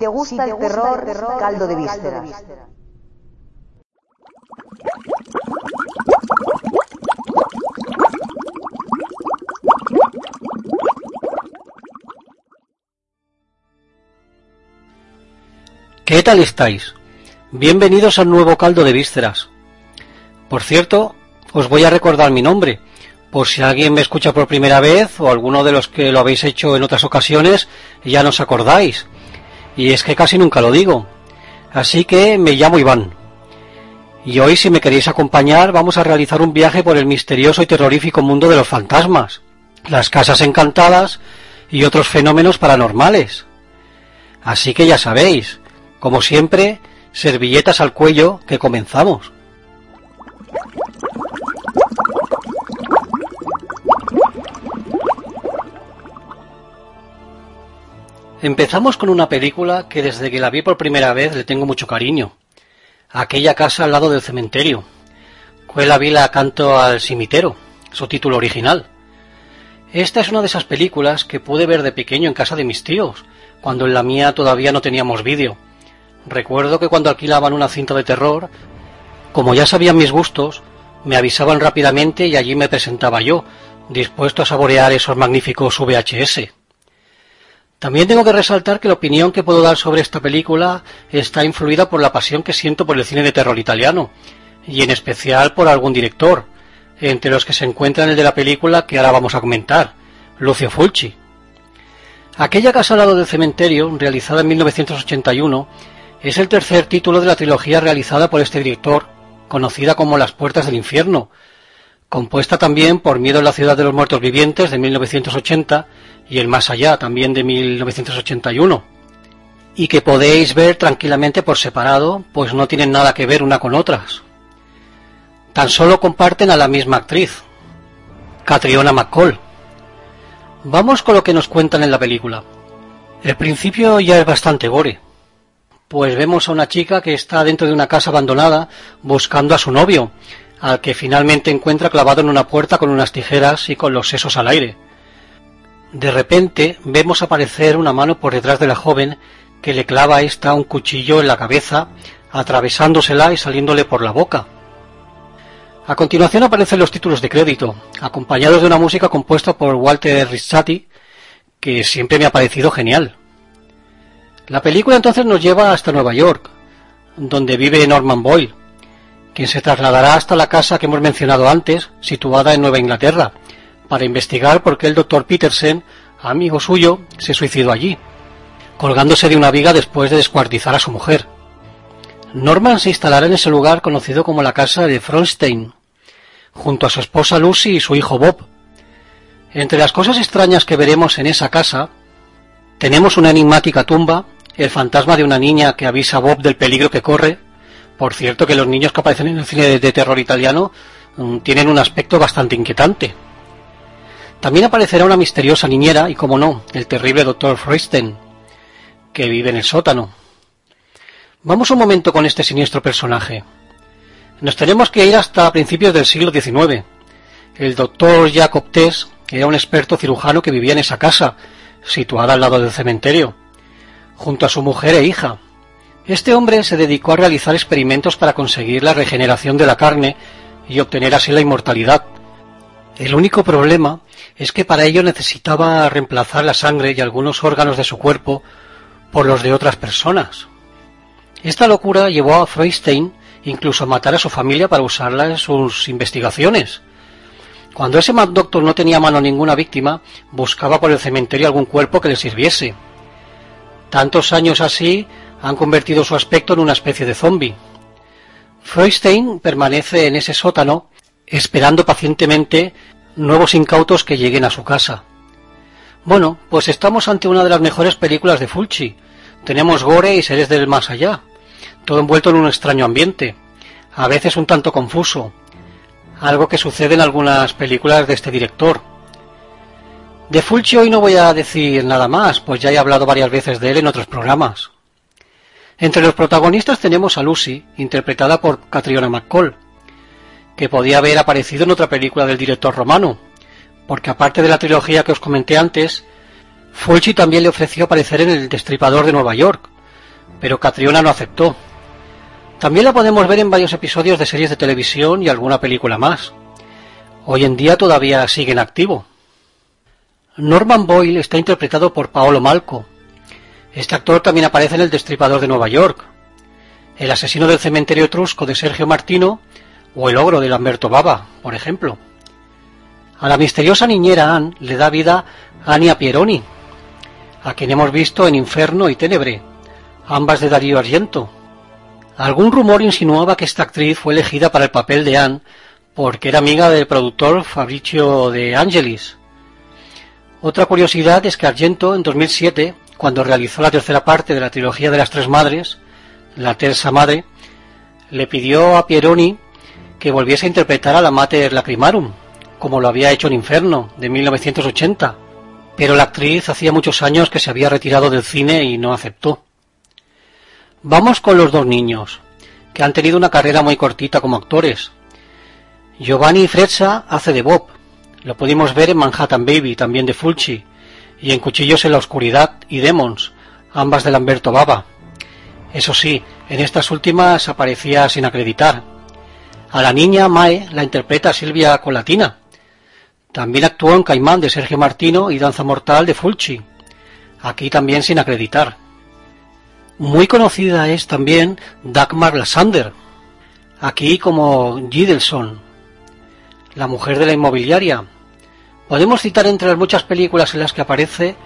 Si te gusta, el, terror, caldo de vísceras. ¿Qué tal estáis? Bienvenidos al nuevo caldo de vísceras. Por cierto, os voy a recordar mi nombre, por si alguien me escucha por primera vez o alguno de los que lo habéis hecho en otras ocasiones ya no os acordáis. Y es que casi nunca lo digo. Así que me llamo Iván. Y hoy, si me queréis acompañar, vamos a realizar un viaje por el misterioso y terrorífico mundo de los fantasmas, las casas encantadas y otros fenómenos paranormales. Así que ya sabéis, como siempre, servilletas al cuello que comenzamos. Empezamos con una película que desde que la vi por primera vez le tengo mucho cariño. Aquella casa al lado del cementerio. Fue la vila Canto al Cimitero, su título original. Esta es una de esas películas que pude ver de pequeño en casa de mis tíos, cuando en la mía todavía no teníamos vídeo. Recuerdo que cuando alquilaban una cinta de terror, como ya sabían mis gustos, me avisaban rápidamente y allí me presentaba yo, dispuesto a saborear esos magníficos VHS. También tengo que resaltar que la opinión que puedo dar sobre esta película está influida por la pasión que siento por el cine de terror italiano, y en especial por algún director, entre los que se encuentran el de la película que ahora vamos a comentar, Lucio Fulci. Aquella casa al lado del cementerio, realizada en 1981, es el tercer título de la trilogía realizada por este director, conocida como Las Puertas del Infierno, compuesta también por Miedo en la Ciudad de los Muertos Vivientes de 1980 y El Más Allá también de 1981, y que podéis ver tranquilamente por separado, pues no tienen nada que ver una con otras. Tan solo comparten a la misma actriz, Catriona McCall. Vamos con lo que nos cuentan en la película. El principio ya es bastante gore, pues vemos a una chica que está dentro de una casa abandonada buscando a su novio, al que finalmente encuentra clavado en una puerta con unas tijeras y con los sesos al aire. De repente vemos aparecer una mano por detrás de la joven que le clava a esta un cuchillo en la cabeza, atravesándosela y saliéndole por la boca. A continuación aparecen los títulos de crédito, acompañados de una música compuesta por Walter Rizzati, que siempre me ha parecido genial. La película entonces nos lleva hasta Nueva York, donde vive Norman Boyle, quien se trasladará hasta la casa que hemos mencionado antes, situada en Nueva Inglaterra, para investigar por qué el doctor Petersen, amigo suyo, se suicidó allí, colgándose de una viga después de descuartizar a su mujer. Norman se instalará en ese lugar conocido como la casa de Fronstein, junto a su esposa Lucy y su hijo Bob. Entre las cosas extrañas que veremos en esa casa, tenemos una enigmática tumba, el fantasma de una niña que avisa a Bob del peligro que corre. Por cierto que los niños que aparecen en el cine de terror italiano mm, tienen un aspecto bastante inquietante. También aparecerá una misteriosa niñera y, como no, el terrible doctor Freusten, que vive en el sótano. Vamos un momento con este siniestro personaje. Nos tenemos que ir hasta principios del siglo XIX. El doctor Jacob Tess era un experto cirujano que vivía en esa casa, situada al lado del cementerio, junto a su mujer e hija. Este hombre se dedicó a realizar experimentos para conseguir la regeneración de la carne y obtener así la inmortalidad. El único problema es que para ello necesitaba reemplazar la sangre y algunos órganos de su cuerpo por los de otras personas. Esta locura llevó a Freustein incluso a matar a su familia para usarla en sus investigaciones. Cuando ese Mad Doctor no tenía mano ninguna víctima, buscaba por el cementerio algún cuerpo que le sirviese. Tantos años así han convertido su aspecto en una especie de zombie. Freustein permanece en ese sótano esperando pacientemente nuevos incautos que lleguen a su casa. Bueno, pues estamos ante una de las mejores películas de Fulci. Tenemos gore y seres del más allá, todo envuelto en un extraño ambiente, a veces un tanto confuso, algo que sucede en algunas películas de este director. De Fulci hoy no voy a decir nada más, pues ya he hablado varias veces de él en otros programas. Entre los protagonistas tenemos a Lucy, interpretada por Catriona McCall, que podía haber aparecido en otra película del director romano, porque aparte de la trilogía que os comenté antes, Fulci también le ofreció aparecer en El Destripador de Nueva York, pero Catriona no aceptó. También la podemos ver en varios episodios de series de televisión y alguna película más. Hoy en día todavía sigue en activo. Norman Boyle está interpretado por Paolo Malco. Este actor también aparece en El Destripador de Nueva York, El asesino del cementerio etrusco de Sergio Martino o El ogro de Lamberto Baba, por ejemplo. A la misteriosa niñera Anne le da vida Ania Pieroni, a quien hemos visto en Inferno y Tenebre, ambas de Darío Argento. Algún rumor insinuaba que esta actriz fue elegida para el papel de Anne porque era amiga del productor Fabricio de Angelis. Otra curiosidad es que Argento en 2007, cuando realizó la tercera parte de la trilogía de las tres madres, la terza madre, le pidió a Pieroni que volviese a interpretar a la Mater Lacrimarum, como lo había hecho en Inferno, de 1980, pero la actriz hacía muchos años que se había retirado del cine y no aceptó. Vamos con los dos niños, que han tenido una carrera muy cortita como actores. Giovanni Frezza hace de Bob, lo pudimos ver en Manhattan Baby, también de Fulci, y en Cuchillos en la Oscuridad y Demons, ambas de Lamberto Baba. Eso sí, en estas últimas aparecía sin acreditar, a la niña Mae la interpreta Silvia Colatina. También actuó en Caimán de Sergio Martino y Danza Mortal de Fulci. Aquí también sin acreditar. Muy conocida es también Dagmar Lassander. Aquí como Gidelson, la mujer de la inmobiliaria. Podemos citar entre las muchas películas en las que aparece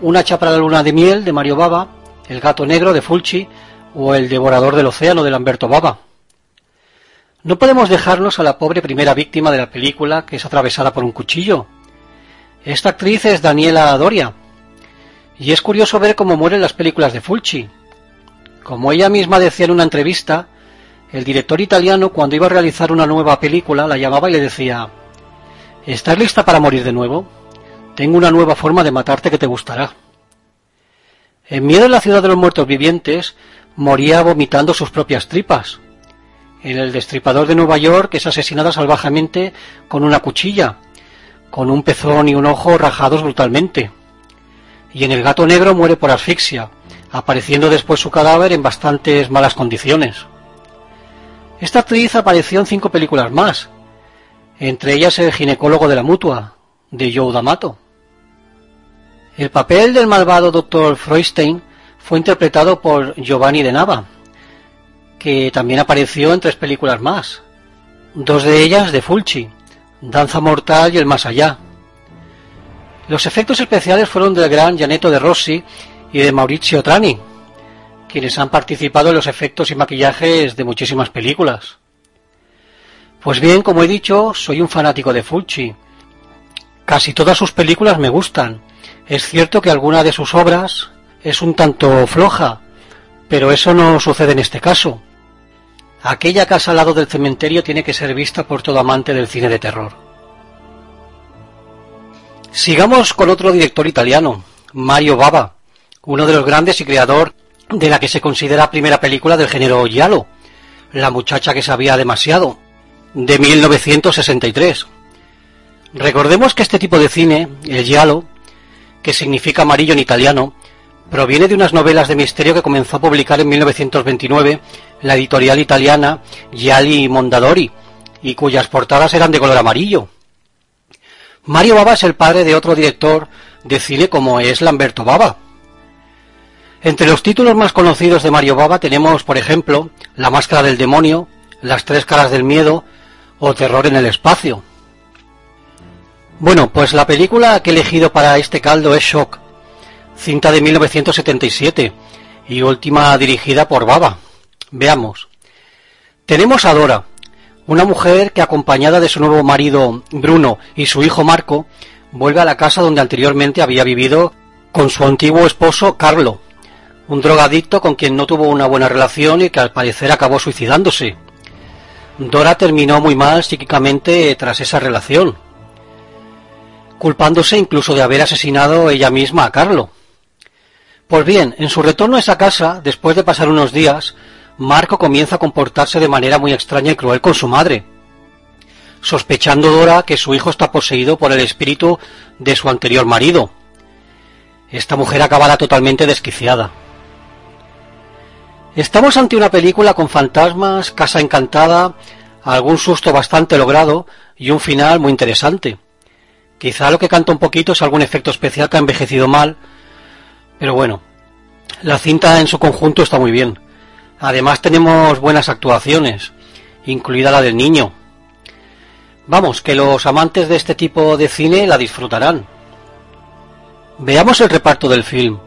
Una chapa de la luna de miel de Mario Baba, El gato negro de Fulci o El devorador del océano de Lamberto Baba. No podemos dejarnos a la pobre primera víctima de la película que es atravesada por un cuchillo. Esta actriz es Daniela Doria. Y es curioso ver cómo mueren las películas de Fulci. Como ella misma decía en una entrevista, el director italiano cuando iba a realizar una nueva película la llamaba y le decía ¿Estás lista para morir de nuevo? Tengo una nueva forma de matarte que te gustará. En Miedo en la ciudad de los muertos vivientes moría vomitando sus propias tripas, El Destripador de Nueva York es asesinada salvajemente con una cuchilla, con un pezón y un ojo rajados brutalmente. Y en El Gato Negro muere por asfixia, apareciendo después su cadáver en bastantes malas condiciones. Esta actriz apareció en cinco películas más, entre ellas El ginecólogo de la mutua, de Joe D'Amato. El papel del malvado Dr. Freustein fue interpretado por Giovanni de Nava, que también apareció en tres películas más, dos de ellas de Fulci, Danza Mortal y El Más Allá. Los efectos especiales fueron del gran Janeto de Rossi y de Maurizio Trani, quienes han participado en los efectos y maquillajes de muchísimas películas. Pues bien, como he dicho, soy un fanático de Fulci. Casi todas sus películas me gustan. Es cierto que alguna de sus obras es un tanto floja, pero eso no sucede en este caso. Aquella casa al lado del cementerio tiene que ser vista por todo amante del cine de terror. Sigamos con otro director italiano, Mario Bava, uno de los grandes y creador de la que se considera primera película del género giallo, La muchacha que sabía demasiado, de 1963. Recordemos que este tipo de cine, el giallo, que significa amarillo en italiano, proviene de unas novelas de misterio que comenzó a publicar en 1929 la editorial italiana Gialli Mondadori y cuyas portadas eran de color amarillo. Mario Bava es el padre de otro director de cine como es Lamberto Bava. Entre los títulos más conocidos de Mario Baba tenemos, por ejemplo, La Máscara del Demonio, Las Tres Caras del Miedo o Terror en el Espacio. Bueno, pues la película que he elegido para este caldo es Shock, cinta de 1977 y última dirigida por Baba. Veamos. Tenemos a Dora, una mujer que acompañada de su nuevo marido Bruno y su hijo Marco vuelve a la casa donde anteriormente había vivido con su antiguo esposo Carlo, un drogadicto con quien no tuvo una buena relación y que al parecer acabó suicidándose. Dora terminó muy mal psíquicamente tras esa relación, culpándose incluso de haber asesinado ella misma a Carlo. Pues bien, en su retorno a esa casa, después de pasar unos días, Marco comienza a comportarse de manera muy extraña y cruel con su madre, sospechando Dora que su hijo está poseído por el espíritu de su anterior marido. Esta mujer acabará totalmente desquiciada. Estamos ante una película con fantasmas, casa encantada, algún susto bastante logrado y un final muy interesante. Quizá lo que canta un poquito es algún efecto especial que ha envejecido mal, pero bueno, la cinta en su conjunto está muy bien. Además tenemos buenas actuaciones, incluida la del niño. Vamos, que los amantes de este tipo de cine la disfrutarán. Veamos el reparto del film.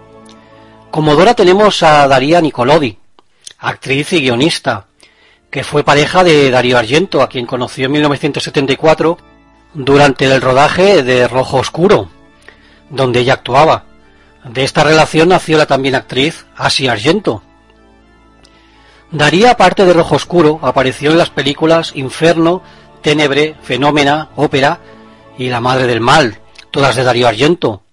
Como Dora tenemos a Daria Nicolodi, actriz y guionista, que fue pareja de Darío Argento, a quien conoció en 1974 durante el rodaje de Rojo Oscuro, donde ella actuaba. De esta relación nació la también actriz Asia Argento. Daría, aparte de Rojo Oscuro, apareció en las películas Inferno, Tenebre, Fenómena, Ópera y La Madre del Mal, todas de Darío Argento.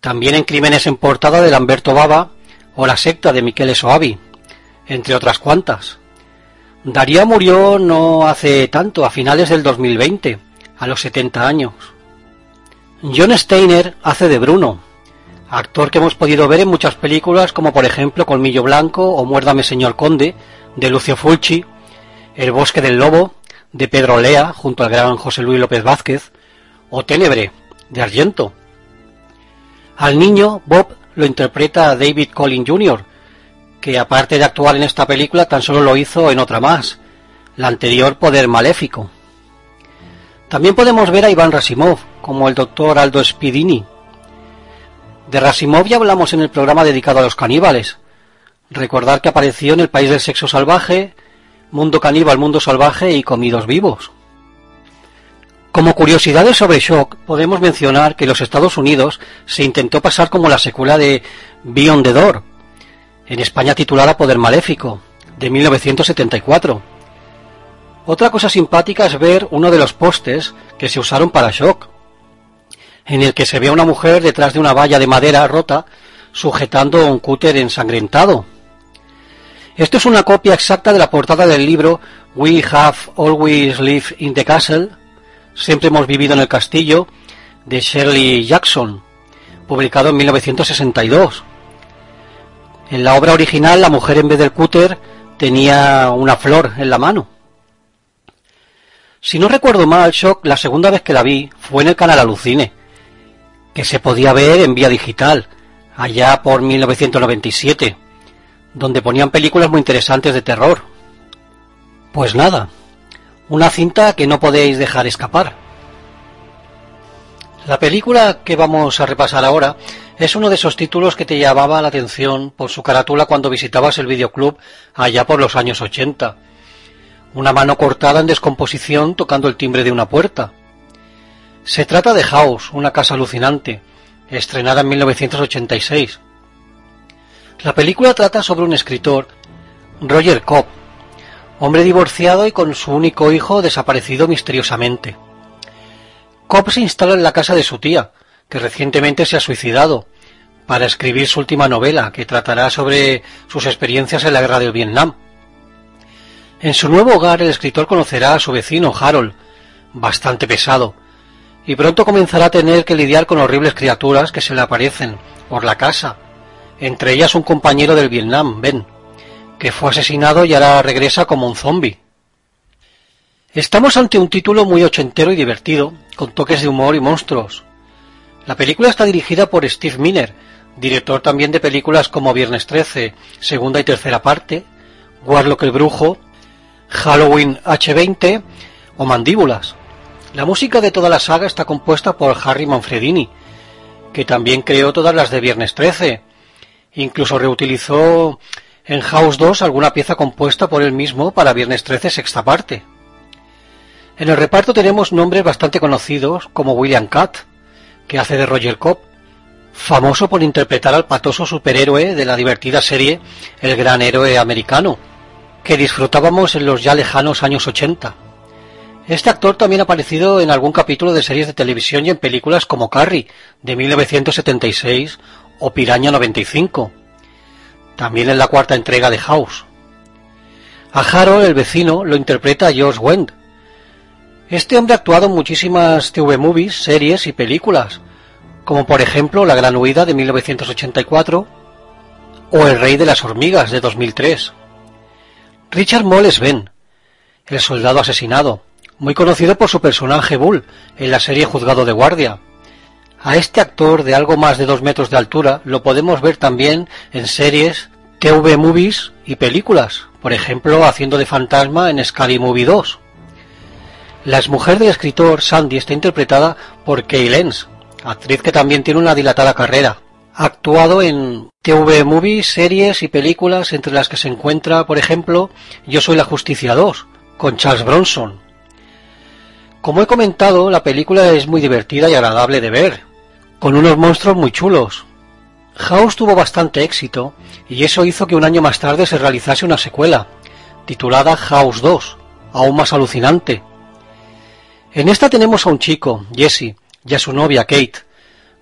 También en Crímenes en Portada de Lamberto Baba o La Secta de Michele Soavi entre otras cuantas. Daría murió no hace tanto, a finales del 2020, a los 70 años. John Steiner hace de Bruno, actor que hemos podido ver en muchas películas como por ejemplo Colmillo Blanco o Muérdame Señor Conde, de Lucio Fulci, El Bosque del Lobo, de Pedro Lea, junto al gran José Luis López Vázquez, o Ténebre, de Argento. Al niño, Bob lo interpreta David Collin Jr., que aparte de actuar en esta película tan solo lo hizo en otra más, la anterior Poder Maléfico. También podemos ver a Iván Rasimov como el doctor Aldo Spidini. De Rasimov ya hablamos en el programa dedicado a los caníbales. Recordar que apareció en El País del Sexo Salvaje, Mundo Caníbal, Mundo Salvaje y Comidos Vivos. Como curiosidades sobre Shock, podemos mencionar que en los Estados Unidos se intentó pasar como la secuela de Beyond the Door, en España titulada Poder Maléfico, de 1974. Otra cosa simpática es ver uno de los postes que se usaron para Shock, en el que se ve a una mujer detrás de una valla de madera rota sujetando un cúter ensangrentado. Esto es una copia exacta de la portada del libro We Have Always Lived in the Castle, Siempre hemos vivido en el castillo, de Shirley Jackson, publicado en 1962. En la obra original, la mujer en vez del cúter tenía una flor en la mano. Si no recuerdo mal, Shock, la segunda vez que la vi fue en el canal Alucine, que se podía ver en vía digital, allá por 1997, donde ponían películas muy interesantes de terror. Pues nada, una cinta que no podéis dejar escapar. La película que vamos a repasar ahora es uno de esos títulos que te llamaba la atención por su carátula cuando visitabas el videoclub allá por los años 80. Una mano cortada en descomposición tocando el timbre de una puerta. Se trata de House, una casa alucinante, estrenada en 1986. La película trata sobre un escritor, Roger Cobb, hombre divorciado y con su único hijo desaparecido misteriosamente. Cobb se instala en la casa de su tía, que recientemente se ha suicidado, para escribir su última novela, que tratará sobre sus experiencias en la guerra del Vietnam. En su nuevo hogar el escritor conocerá a su vecino Harold, bastante pesado, y pronto comenzará a tener que lidiar con horribles criaturas que se le aparecen por la casa, entre ellas un compañero del Vietnam, Ben, que fue asesinado y ahora regresa como un zombi. Estamos ante un título muy ochentero y divertido, con toques de humor y monstruos. La película está dirigida por Steve Miner, director también de películas como Viernes 13, segunda y tercera parte, Warlock el Brujo, Halloween H20 o Mandíbulas. La música de toda la saga está compuesta por Harry Manfredini, que también creó todas las de Viernes 13. Incluso reutilizó en House 2 alguna pieza compuesta por él mismo para Viernes 13 sexta parte. En el reparto tenemos nombres bastante conocidos como William Catt, que hace de Roger Cobb, famoso por interpretar al patoso superhéroe de la divertida serie El Gran Héroe Americano, que disfrutábamos en los ya lejanos años 80. Este actor también ha aparecido en algún capítulo de series de televisión y en películas como Carrie, de 1976, o Piraña 95. También en la cuarta entrega de House. A Harold, el vecino, lo interpreta George Wendt. Este hombre ha actuado en muchísimas TV movies, series y películas, como por ejemplo La Gran Huida de 1984 o El Rey de las Hormigas de 2003. Richard Moll es Ben, el soldado asesinado, muy conocido por su personaje Bull en la serie Juzgado de Guardia. A este actor de algo más de dos metros de altura lo podemos ver también en series, TV movies y películas, por ejemplo haciendo de fantasma en Scary Movie 2. La exmujer del escritor Sandy está interpretada por Kay Lenz, actriz que también tiene una dilatada carrera. Ha actuado en TV movies, series y películas entre las que se encuentra, por ejemplo, Yo soy la justicia 2, con Charles Bronson. Como he comentado, la película es muy divertida y agradable de ver, con unos monstruos muy chulos. House tuvo bastante éxito y eso hizo que un año más tarde se realizase una secuela, titulada House 2, aún más alucinante. En esta tenemos a un chico, Jesse, y a su novia Kate,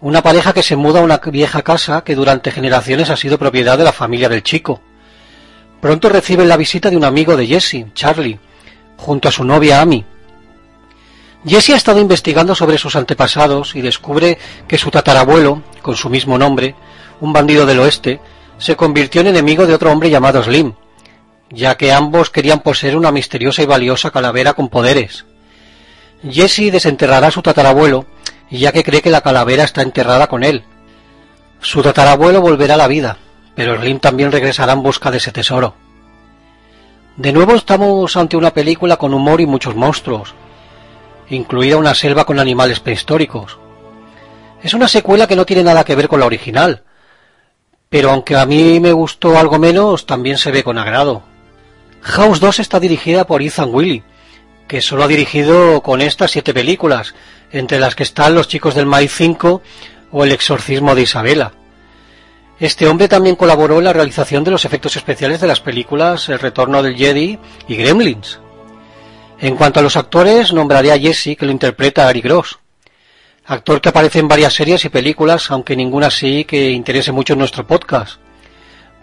una pareja que se muda a una vieja casa que durante generaciones ha sido propiedad de la familia del chico. Pronto reciben la visita de un amigo de Jesse, Charlie, junto a su novia Amy. Jesse ha estado investigando sobre sus antepasados y descubre que su tatarabuelo, con su mismo nombre, un bandido del oeste, se convirtió en enemigo de otro hombre llamado Slim, ya que ambos querían poseer una misteriosa y valiosa calavera con poderes. Jesse desenterrará a su tatarabuelo ya que cree que la calavera está enterrada con él. Su tatarabuelo volverá a la vida, pero Slim también regresará en busca de ese tesoro. De nuevo estamos ante una película con humor y muchos monstruos, incluida una selva con animales prehistóricos. Es una secuela que no tiene nada que ver con la original, pero aunque a mí me gustó algo menos, también se ve con agrado. House 2 está dirigida por Ethan Willy, que solo ha dirigido con estas siete películas, entre las que están Los chicos del Maíz 5 o El exorcismo de Isabela. Este hombre también colaboró en la realización de los efectos especiales de las películas El retorno del Jedi y Gremlins. En cuanto a los actores, nombraré a Jesse, que lo interpreta Ari Gross, actor que aparece en varias series y películas, aunque ninguna así que interese mucho en nuestro podcast.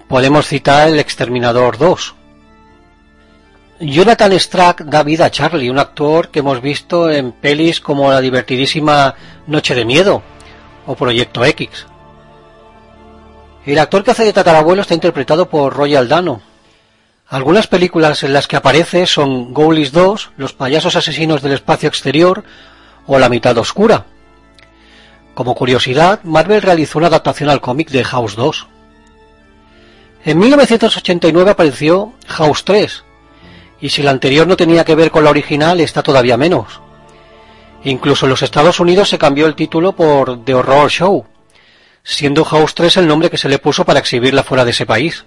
Podemos citar El Exterminador 2, Jonathan Strack da vida a Charlie, un actor que hemos visto en pelis como la divertidísima Noche de Miedo o Proyecto X. El actor que hace de tatarabuelo está interpretado por Roy Aldano. Algunas películas en las que aparece son Ghoulies 2, Los payasos asesinos del espacio exterior o La mitad oscura. Como curiosidad, Marvel realizó una adaptación al cómic de House 2. En 1989 apareció House 3, y si la anterior no tenía que ver con la original, está todavía menos. Incluso en los Estados Unidos se cambió el título por The Horror Show, siendo House 3 el nombre que se le puso para exhibirla fuera de ese país.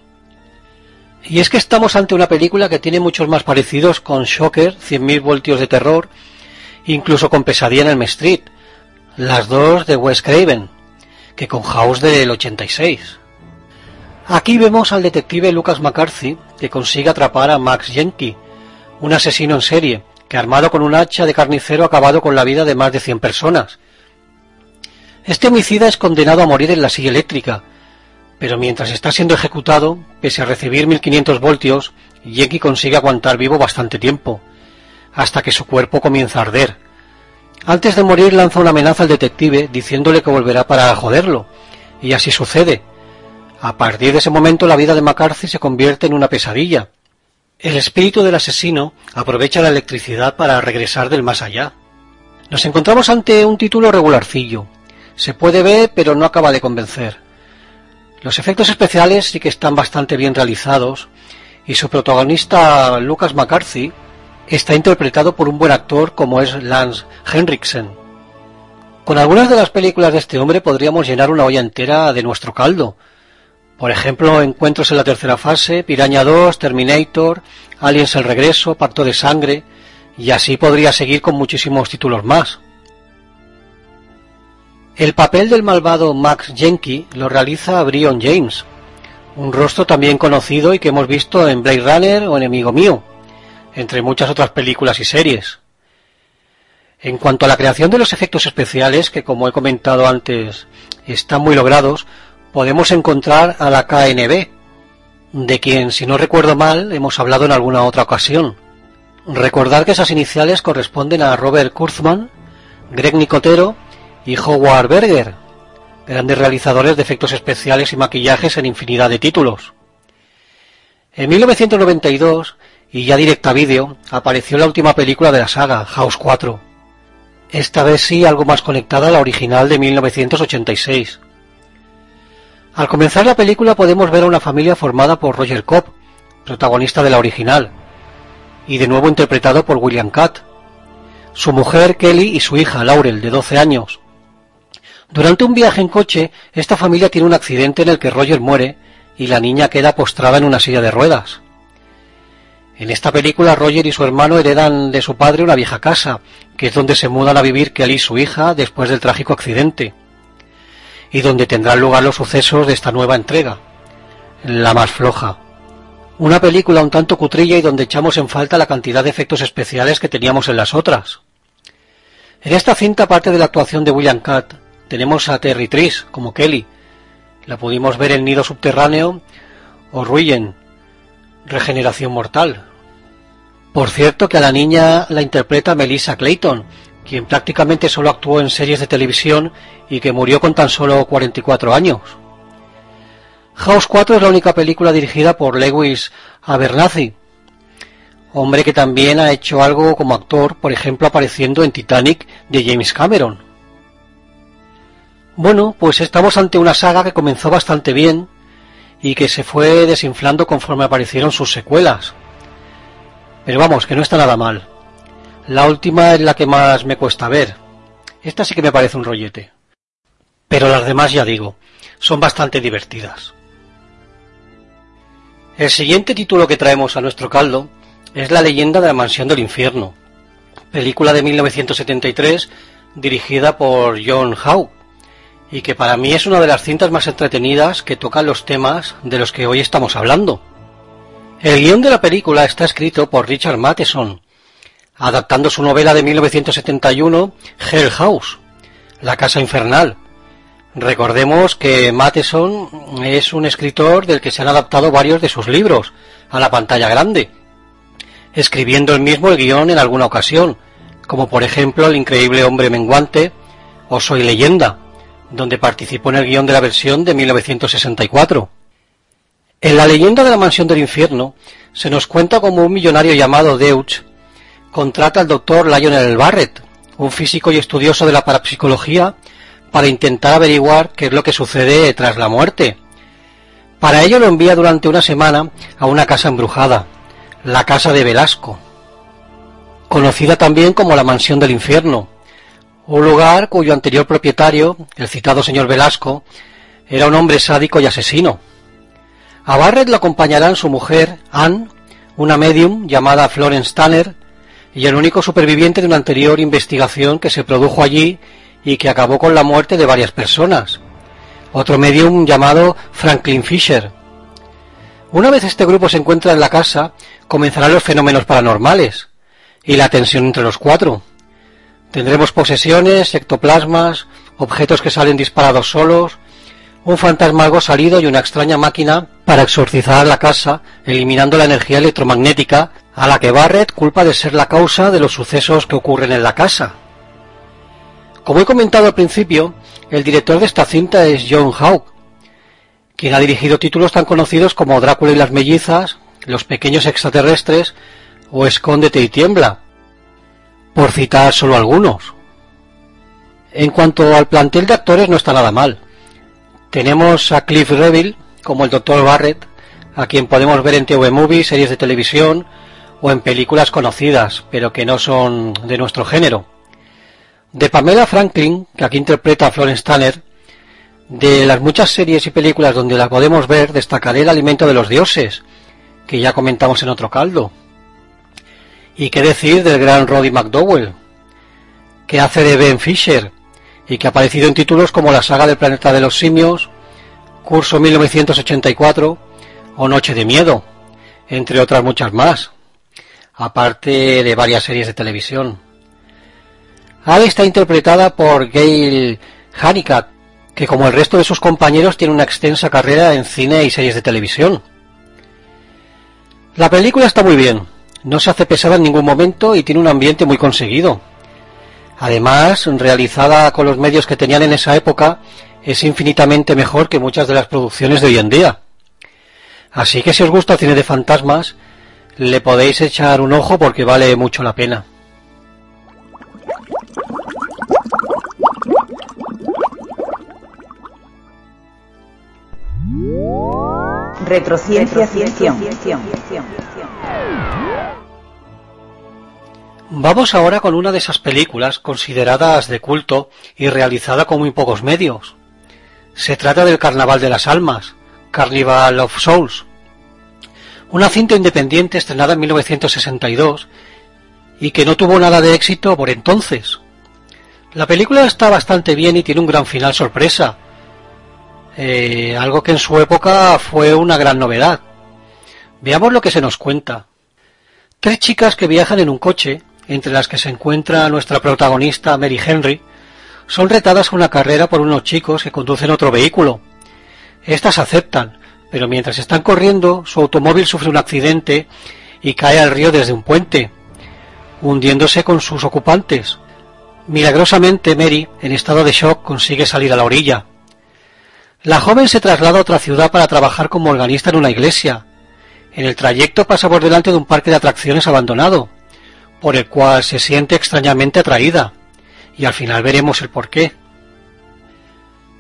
Y es que estamos ante una película que tiene muchos más parecidos con Shocker, 100.000 voltios de terror, incluso con Pesadilla en el Street, las dos de Wes Craven, que con House del 86. Aquí vemos al detective Lucas McCarthy que consigue atrapar a Max Jenke, un asesino en serie, que armado con un hacha de carnicero ha acabado con la vida de más de 100 personas. Este homicida es condenado a morir en la silla eléctrica, pero mientras está siendo ejecutado, pese a recibir 1500 voltios, Jenke consigue aguantar vivo bastante tiempo, hasta que su cuerpo comienza a arder. Antes de morir lanza una amenaza al detective diciéndole que volverá para joderlo, y así sucede, a partir de ese momento la vida de McCarthy se convierte en una pesadilla. El espíritu del asesino aprovecha la electricidad para regresar del más allá. Nos encontramos ante un título regularcillo. Se puede ver pero no acaba de convencer. Los efectos especiales sí que están bastante bien realizados y su protagonista Lucas McCarthy está interpretado por un buen actor como es Lance Henriksen. Con algunas de las películas de este hombre podríamos llenar una olla entera de nuestro caldo. Por ejemplo, Encuentros en la tercera fase, Piraña 2, Terminator, Aliens el regreso, Pacto de sangre, y así podría seguir con muchísimos títulos más. El papel del malvado Max Jenky lo realiza Brion James, un rostro también conocido y que hemos visto en Blade Runner o Enemigo Mío, entre muchas otras películas y series. En cuanto a la creación de los efectos especiales, que como he comentado antes están muy logrados, podemos encontrar a la KNB, de quien, si no recuerdo mal, hemos hablado en alguna otra ocasión. Recordar que esas iniciales corresponden a Robert Kurtzman, Greg Nicotero y Howard Berger, grandes realizadores de efectos especiales y maquillajes en infinidad de títulos. En 1992, y ya directa vídeo, apareció la última película de la saga, House 4. Esta vez sí algo más conectada a la original de 1986. Al comenzar la película podemos ver a una familia formada por Roger Cobb, protagonista de la original, y de nuevo interpretado por William Catt, su mujer Kelly y su hija Laurel, de 12 años. Durante un viaje en coche, esta familia tiene un accidente en el que Roger muere y la niña queda postrada en una silla de ruedas. En esta película Roger y su hermano heredan de su padre una vieja casa, que es donde se mudan a vivir Kelly y su hija después del trágico accidente, y donde tendrán lugar los sucesos de esta nueva entrega, la más floja. Una película un tanto cutrilla y donde echamos en falta la cantidad de efectos especiales que teníamos en las otras. En esta cinta, parte de la actuación de William Catt, tenemos a Terry Tris como Kelly. La pudimos ver en Nido Subterráneo o Ruyen, Regeneración Mortal. Por cierto que a la niña la interpreta Melissa Clayton, quien prácticamente solo actuó en series de televisión y que murió con tan solo 44 años. House 4 es la única película dirigida por Lewis Abernathy, hombre que también ha hecho algo como actor, por ejemplo apareciendo en Titanic de James Cameron. Bueno, pues estamos ante una saga que comenzó bastante bien y que se fue desinflando conforme aparecieron sus secuelas. Pero vamos, que no está nada mal. La última es la que más me cuesta ver. Esta sí que me parece un rollete. Pero las demás, ya digo, son bastante divertidas. El siguiente título que traemos a nuestro caldo es La leyenda de la mansión del infierno, película de 1973 dirigida por John Howe y que para mí es una de las cintas más entretenidas que tocan los temas de los que hoy estamos hablando. El guion de la película está escrito por Richard Matheson, adaptando su novela de 1971, Hell House, La Casa Infernal. Recordemos que Matheson es un escritor del que se han adaptado varios de sus libros a la pantalla grande, escribiendo el mismo el guion en alguna ocasión, como por ejemplo El increíble hombre menguante o Soy leyenda, donde participó en el guion de la versión de 1964. En la leyenda de la mansión del infierno se nos cuenta como un millonario llamado Deutsch contrata al doctor Lionel Barrett, un físico y estudioso de la parapsicología, para intentar averiguar qué es lo que sucede tras la muerte. Para ello lo envía durante una semana a una casa embrujada, la casa de Velasco, conocida también como la mansión del infierno, un lugar cuyo anterior propietario, el citado señor Velasco, era un hombre sádico y asesino. A Barrett lo acompañarán su mujer, Anne, una medium llamada Florence Tanner, y el único superviviente de una anterior investigación que se produjo allí y que acabó con la muerte de varias personas. Otro medium llamado Franklin Fisher. Una vez este grupo se encuentra en la casa, comenzarán los fenómenos paranormales y la tensión entre los cuatro. Tendremos posesiones, ectoplasmas, objetos que salen disparados solos, un fantasma algo salido y una extraña máquina para exorcizar la casa, eliminando la energía electromagnética a la que Barrett culpa de ser la causa de los sucesos que ocurren en la casa. Como he comentado al principio, el director de esta cinta es John Hawke, quien ha dirigido títulos tan conocidos como Drácula y las mellizas, Los pequeños extraterrestres o Escóndete y tiembla, por citar solo algunos. En cuanto al plantel de actores no está nada mal. Tenemos a Cliff Reville como el Dr. Barrett, a quien podemos ver en TV Movies, series de televisión o en películas conocidas, pero que no son de nuestro género. De Pamela Franklin, que aquí interpreta a Florence Tanner, de las muchas series y películas donde la podemos ver, destacaré el alimento de los dioses, que ya comentamos en otro caldo. Y qué decir del gran Roddy McDowell, que hace de Ben Fisher, y que ha aparecido en títulos como La saga del planeta de los simios, Curso 1984 o Noche de Miedo, entre otras muchas más, aparte de varias series de televisión. Ade está interpretada por Gail Hanicat, que como el resto de sus compañeros tiene una extensa carrera en cine y series de televisión. La película está muy bien, no se hace pesada en ningún momento y tiene un ambiente muy conseguido. Además, realizada con los medios que tenían en esa época, es infinitamente mejor que muchas de las producciones de hoy en día. Así que si os gusta el cine de fantasmas, le podéis echar un ojo porque vale mucho la pena. Retrociencia. Vamos ahora con una de esas películas consideradas de culto y realizada con muy pocos medios. Se trata del Carnaval de las Almas, Carnival of Souls, una cinta independiente estrenada en 1962 y que no tuvo nada de éxito por entonces. La película está bastante bien y tiene un gran final sorpresa, eh, algo que en su época fue una gran novedad. Veamos lo que se nos cuenta. Tres chicas que viajan en un coche, entre las que se encuentra nuestra protagonista Mary Henry, son retadas a una carrera por unos chicos que conducen otro vehículo. Estas aceptan, pero mientras están corriendo, su automóvil sufre un accidente y cae al río desde un puente, hundiéndose con sus ocupantes. Milagrosamente Mary, en estado de shock, consigue salir a la orilla. La joven se traslada a otra ciudad para trabajar como organista en una iglesia. En el trayecto pasa por delante de un parque de atracciones abandonado, por el cual se siente extrañamente atraída, y al final veremos el porqué.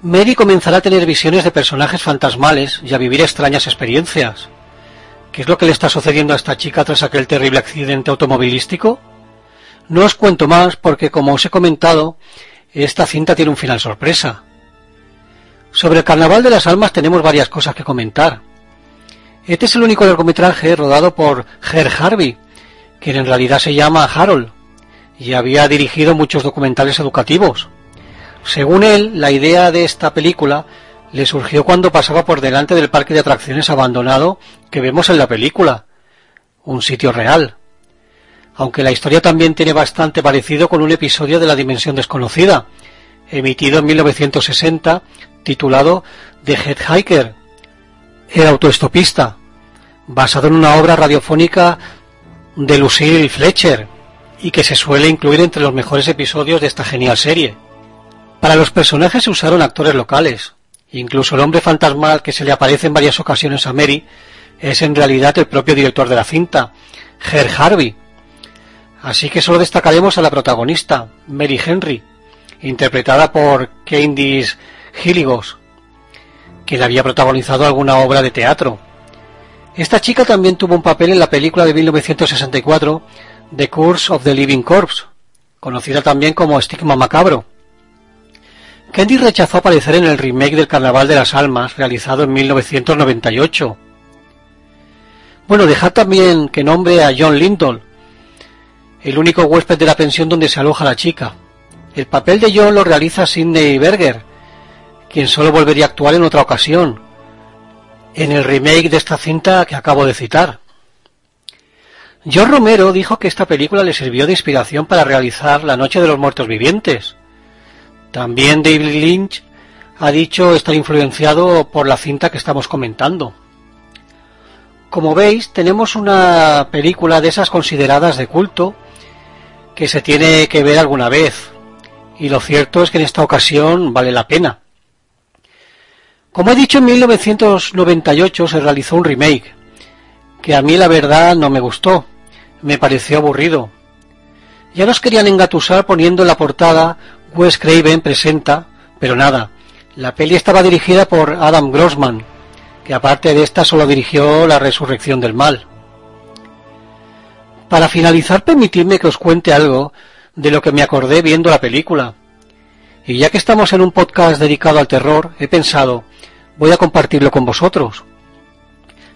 Mary comenzará a tener visiones de personajes fantasmales y a vivir extrañas experiencias. ¿Qué es lo que le está sucediendo a esta chica tras aquel terrible accidente automovilístico? No os cuento más porque, como os he comentado, esta cinta tiene un final sorpresa. Sobre el Carnaval de las Almas tenemos varias cosas que comentar. Este es el único largometraje rodado por Ger Harvey, quien en realidad se llama Harold, y había dirigido muchos documentales educativos. Según él, la idea de esta película le surgió cuando pasaba por delante del parque de atracciones abandonado que vemos en la película, un sitio real. Aunque la historia también tiene bastante parecido con un episodio de La Dimensión Desconocida, emitido en 1960 titulado The Hitchhiker, el autoestopista, basado en una obra radiofónica de Lucille Fletcher y que se suele incluir entre los mejores episodios de esta genial serie. Para los personajes se usaron actores locales, incluso el hombre fantasmal que se le aparece en varias ocasiones a Mary es en realidad el propio director de la cinta, Ger Harvey. Así que solo destacaremos a la protagonista, Mary Henry, interpretada por Candice Gilligos, quien había protagonizado alguna obra de teatro. Esta chica también tuvo un papel en la película de 1964 The Curse of the Living Corpse, conocida también como Estigma Macabro. Candy rechazó aparecer en el remake del Carnaval de las Almas, realizado en 1998. Bueno, dejad también que nombre a John Lindell, el único huésped de la pensión donde se aloja la chica. El papel de John lo realiza Sidney Berger, quien solo volvería a actuar en otra ocasión, en el remake de esta cinta que acabo de citar. John Romero dijo que esta película le sirvió de inspiración para realizar La Noche de los Muertos Vivientes. También David Lynch ha dicho estar influenciado por la cinta que estamos comentando. Como veis, tenemos una película de esas consideradas de culto que se tiene que ver alguna vez. Y lo cierto es que en esta ocasión vale la pena. Como he dicho, en 1998 se realizó un remake, que a mí la verdad no me gustó, me pareció aburrido. Ya nos querían engatusar poniendo en la portada Wes Craven presenta, pero nada, La peli estaba dirigida por Adam Grossman, que aparte de esta solo dirigió La Resurrección del Mal. Para finalizar, permitidme que os cuente algo de lo que me acordé viendo la película. Y ya que estamos en un podcast dedicado al terror, he pensado, voy a compartirlo con vosotros.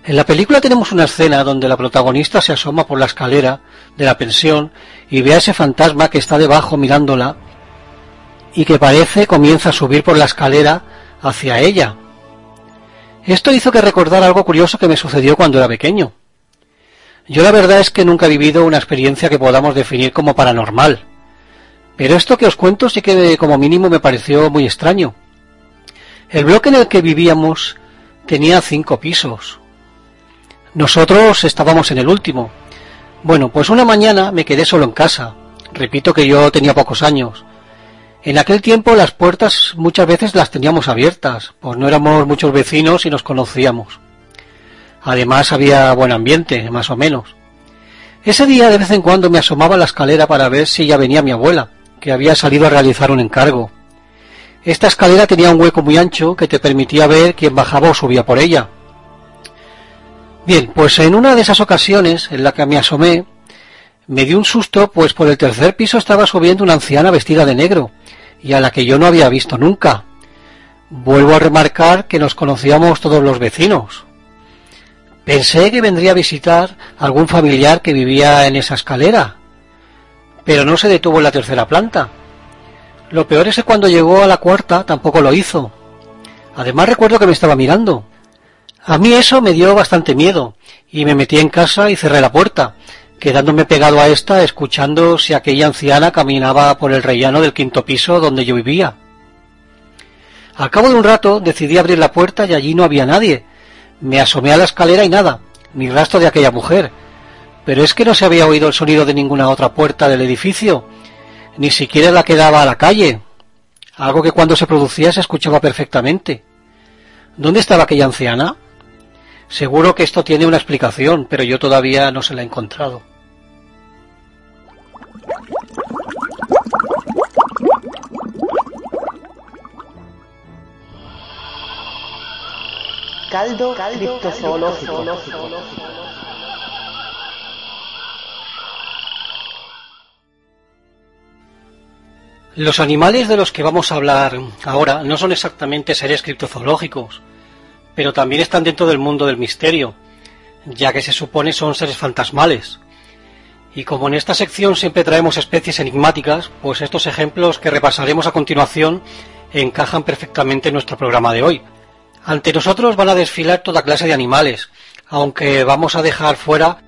En la película tenemos una escena donde la protagonista se asoma por la escalera de la pensión y ve a ese fantasma que está debajo mirándola y que parece comienza a subir por la escalera hacia ella. Esto hizo que recordara algo curioso que me sucedió cuando era pequeño. Yo la verdad es que nunca he vivido una experiencia que podamos definir como paranormal. Pero esto que os cuento sí que como mínimo me pareció muy extraño. El bloque en el que vivíamos tenía cinco pisos. Nosotros estábamos en el último. Bueno, pues una mañana me quedé solo en casa. Repito que yo tenía pocos años. En aquel tiempo las puertas muchas veces las teníamos abiertas, pues no éramos muchos vecinos y nos conocíamos. Además había buen ambiente, más o menos. Ese día de vez en cuando me asomaba a la escalera para ver si ya venía mi abuela, que había salido a realizar un encargo. Esta escalera tenía un hueco muy ancho que te permitía ver quién bajaba o subía por ella. Bien, pues en una de esas ocasiones en la que me asomé, me di un susto, pues por el tercer piso estaba subiendo una anciana vestida de negro, y a la que yo no había visto nunca. Vuelvo a remarcar que nos conocíamos todos los vecinos. Pensé que vendría a visitar algún familiar que vivía en esa escalera, pero no se detuvo en la tercera planta. Lo peor es que cuando llegó a la cuarta tampoco lo hizo. Además recuerdo que me estaba mirando. A mí eso me dio bastante miedo, y me metí en casa y cerré la puerta, quedándome pegado a esta escuchando si aquella anciana caminaba por el rellano del quinto piso donde yo vivía. Al cabo de un rato decidí abrir la puerta y allí no había nadie. Me asomé a la escalera y nada, ni rastro de aquella mujer. Pero es que no se había oído el sonido de ninguna otra puerta del edificio, ni siquiera la que daba a la calle, algo que cuando se producía se escuchaba perfectamente. ¿Dónde estaba aquella anciana? Seguro que esto tiene una explicación, pero yo todavía no se la he encontrado. Caldo, criptozoológico. Los animales de los que vamos a hablar ahora no son exactamente seres criptozoológicos, pero también están dentro del mundo del misterio, ya que se supone son seres fantasmales. Y como en esta sección siempre traemos especies enigmáticas, pues estos ejemplos que repasaremos a continuación encajan perfectamente en nuestro programa de hoy. Ante nosotros van a desfilar toda clase de animales, aunque vamos a dejar fuera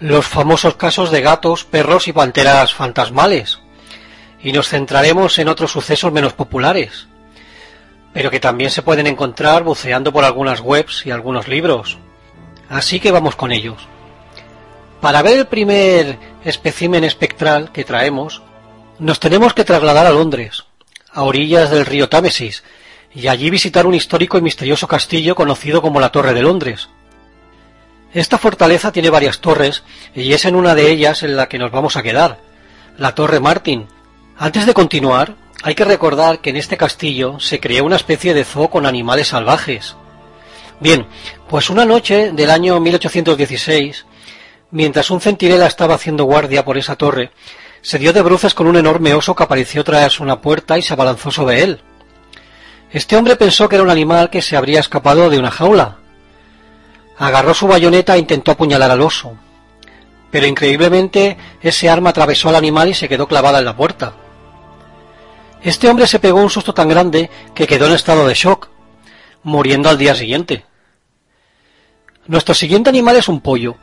los famosos casos de gatos, perros y panteras fantasmales, y nos centraremos en otros sucesos menos populares, pero que también se pueden encontrar buceando por algunas webs y algunos libros. Así que vamos con ellos. Para ver el primer espécimen espectral que traemos, nos tenemos que trasladar a Londres, a orillas del río Támesis, y allí visitar un histórico y misterioso castillo conocido como la Torre de Londres. Esta fortaleza tiene varias torres y es en una de ellas en la que nos vamos a quedar, la Torre Martin. Antes de continuar, hay que recordar que en este castillo se creó una especie de zoo con animales salvajes. Bien, pues una noche del año 1816, mientras un centinela estaba haciendo guardia por esa torre, se dio de bruces con un enorme oso que apareció tras una puerta y se abalanzó sobre él. Este hombre pensó que era un animal que se habría escapado de una jaula. Agarró su bayoneta e intentó apuñalar al oso. Pero increíblemente ese arma atravesó al animal y se quedó clavada en la puerta. Este hombre se pegó un susto tan grande que quedó en estado de shock, muriendo al día siguiente. Nuestro siguiente animal es un pollo.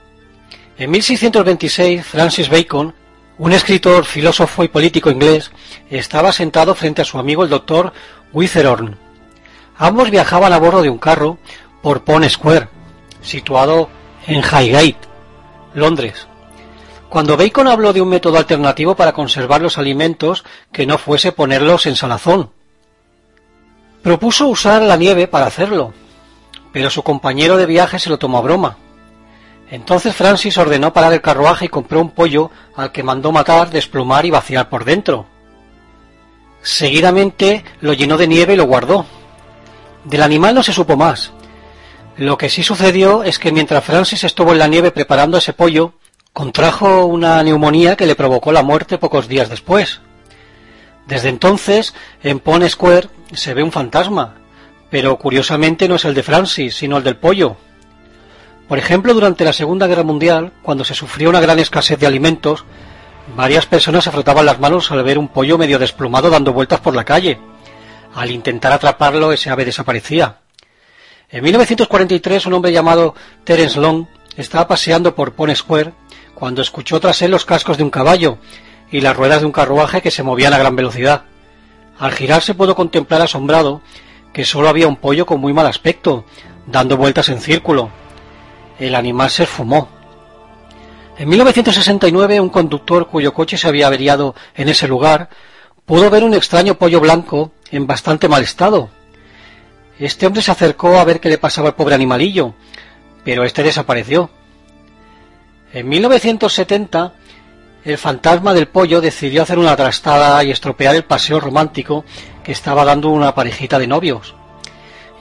En 1626, Francis Bacon, un escritor, filósofo y político inglés, estaba sentado frente a su amigo el doctor Witherorn. Ambos viajaban a bordo de un carro por Pond Square, situado en Highgate, Londres. Cuando Bacon habló de un método alternativo para conservar los alimentos que no fuese ponerlos en salazón, propuso usar la nieve para hacerlo, pero su compañero de viaje se lo tomó a broma. Entonces Francis ordenó parar el carruaje y compró un pollo al que mandó matar, desplumar y vaciar por dentro. Seguidamente lo llenó de nieve y lo guardó, Del animal no se supo más. Lo que sí sucedió es que mientras Francis estuvo en la nieve preparando ese pollo, contrajo una neumonía que le provocó la muerte pocos días después. Desde entonces, en Pond Square se ve un fantasma, pero curiosamente no es el de Francis, sino el del pollo. Por ejemplo, durante la Segunda Guerra Mundial, cuando se sufrió una gran escasez de alimentos, varias personas se frotaban las manos al ver un pollo medio desplumado dando vueltas por la calle. Al intentar atraparlo, ese ave desaparecía. En 1943, un hombre llamado Terence Long estaba paseando por Pond Square cuando escuchó tras él los cascos de un caballo y las ruedas de un carruaje que se movían a gran velocidad. Al girarse pudo contemplar asombrado que solo había un pollo con muy mal aspecto, dando vueltas en círculo. El animal se esfumó. En 1969, un conductor cuyo coche se había averiado en ese lugar pudo ver un extraño pollo blanco en bastante mal estado. Este hombre se acercó a ver qué le pasaba al pobre animalillo, pero este desapareció. En 1970, el fantasma del pollo decidió hacer una trastada y estropear el paseo romántico que estaba dando una parejita de novios,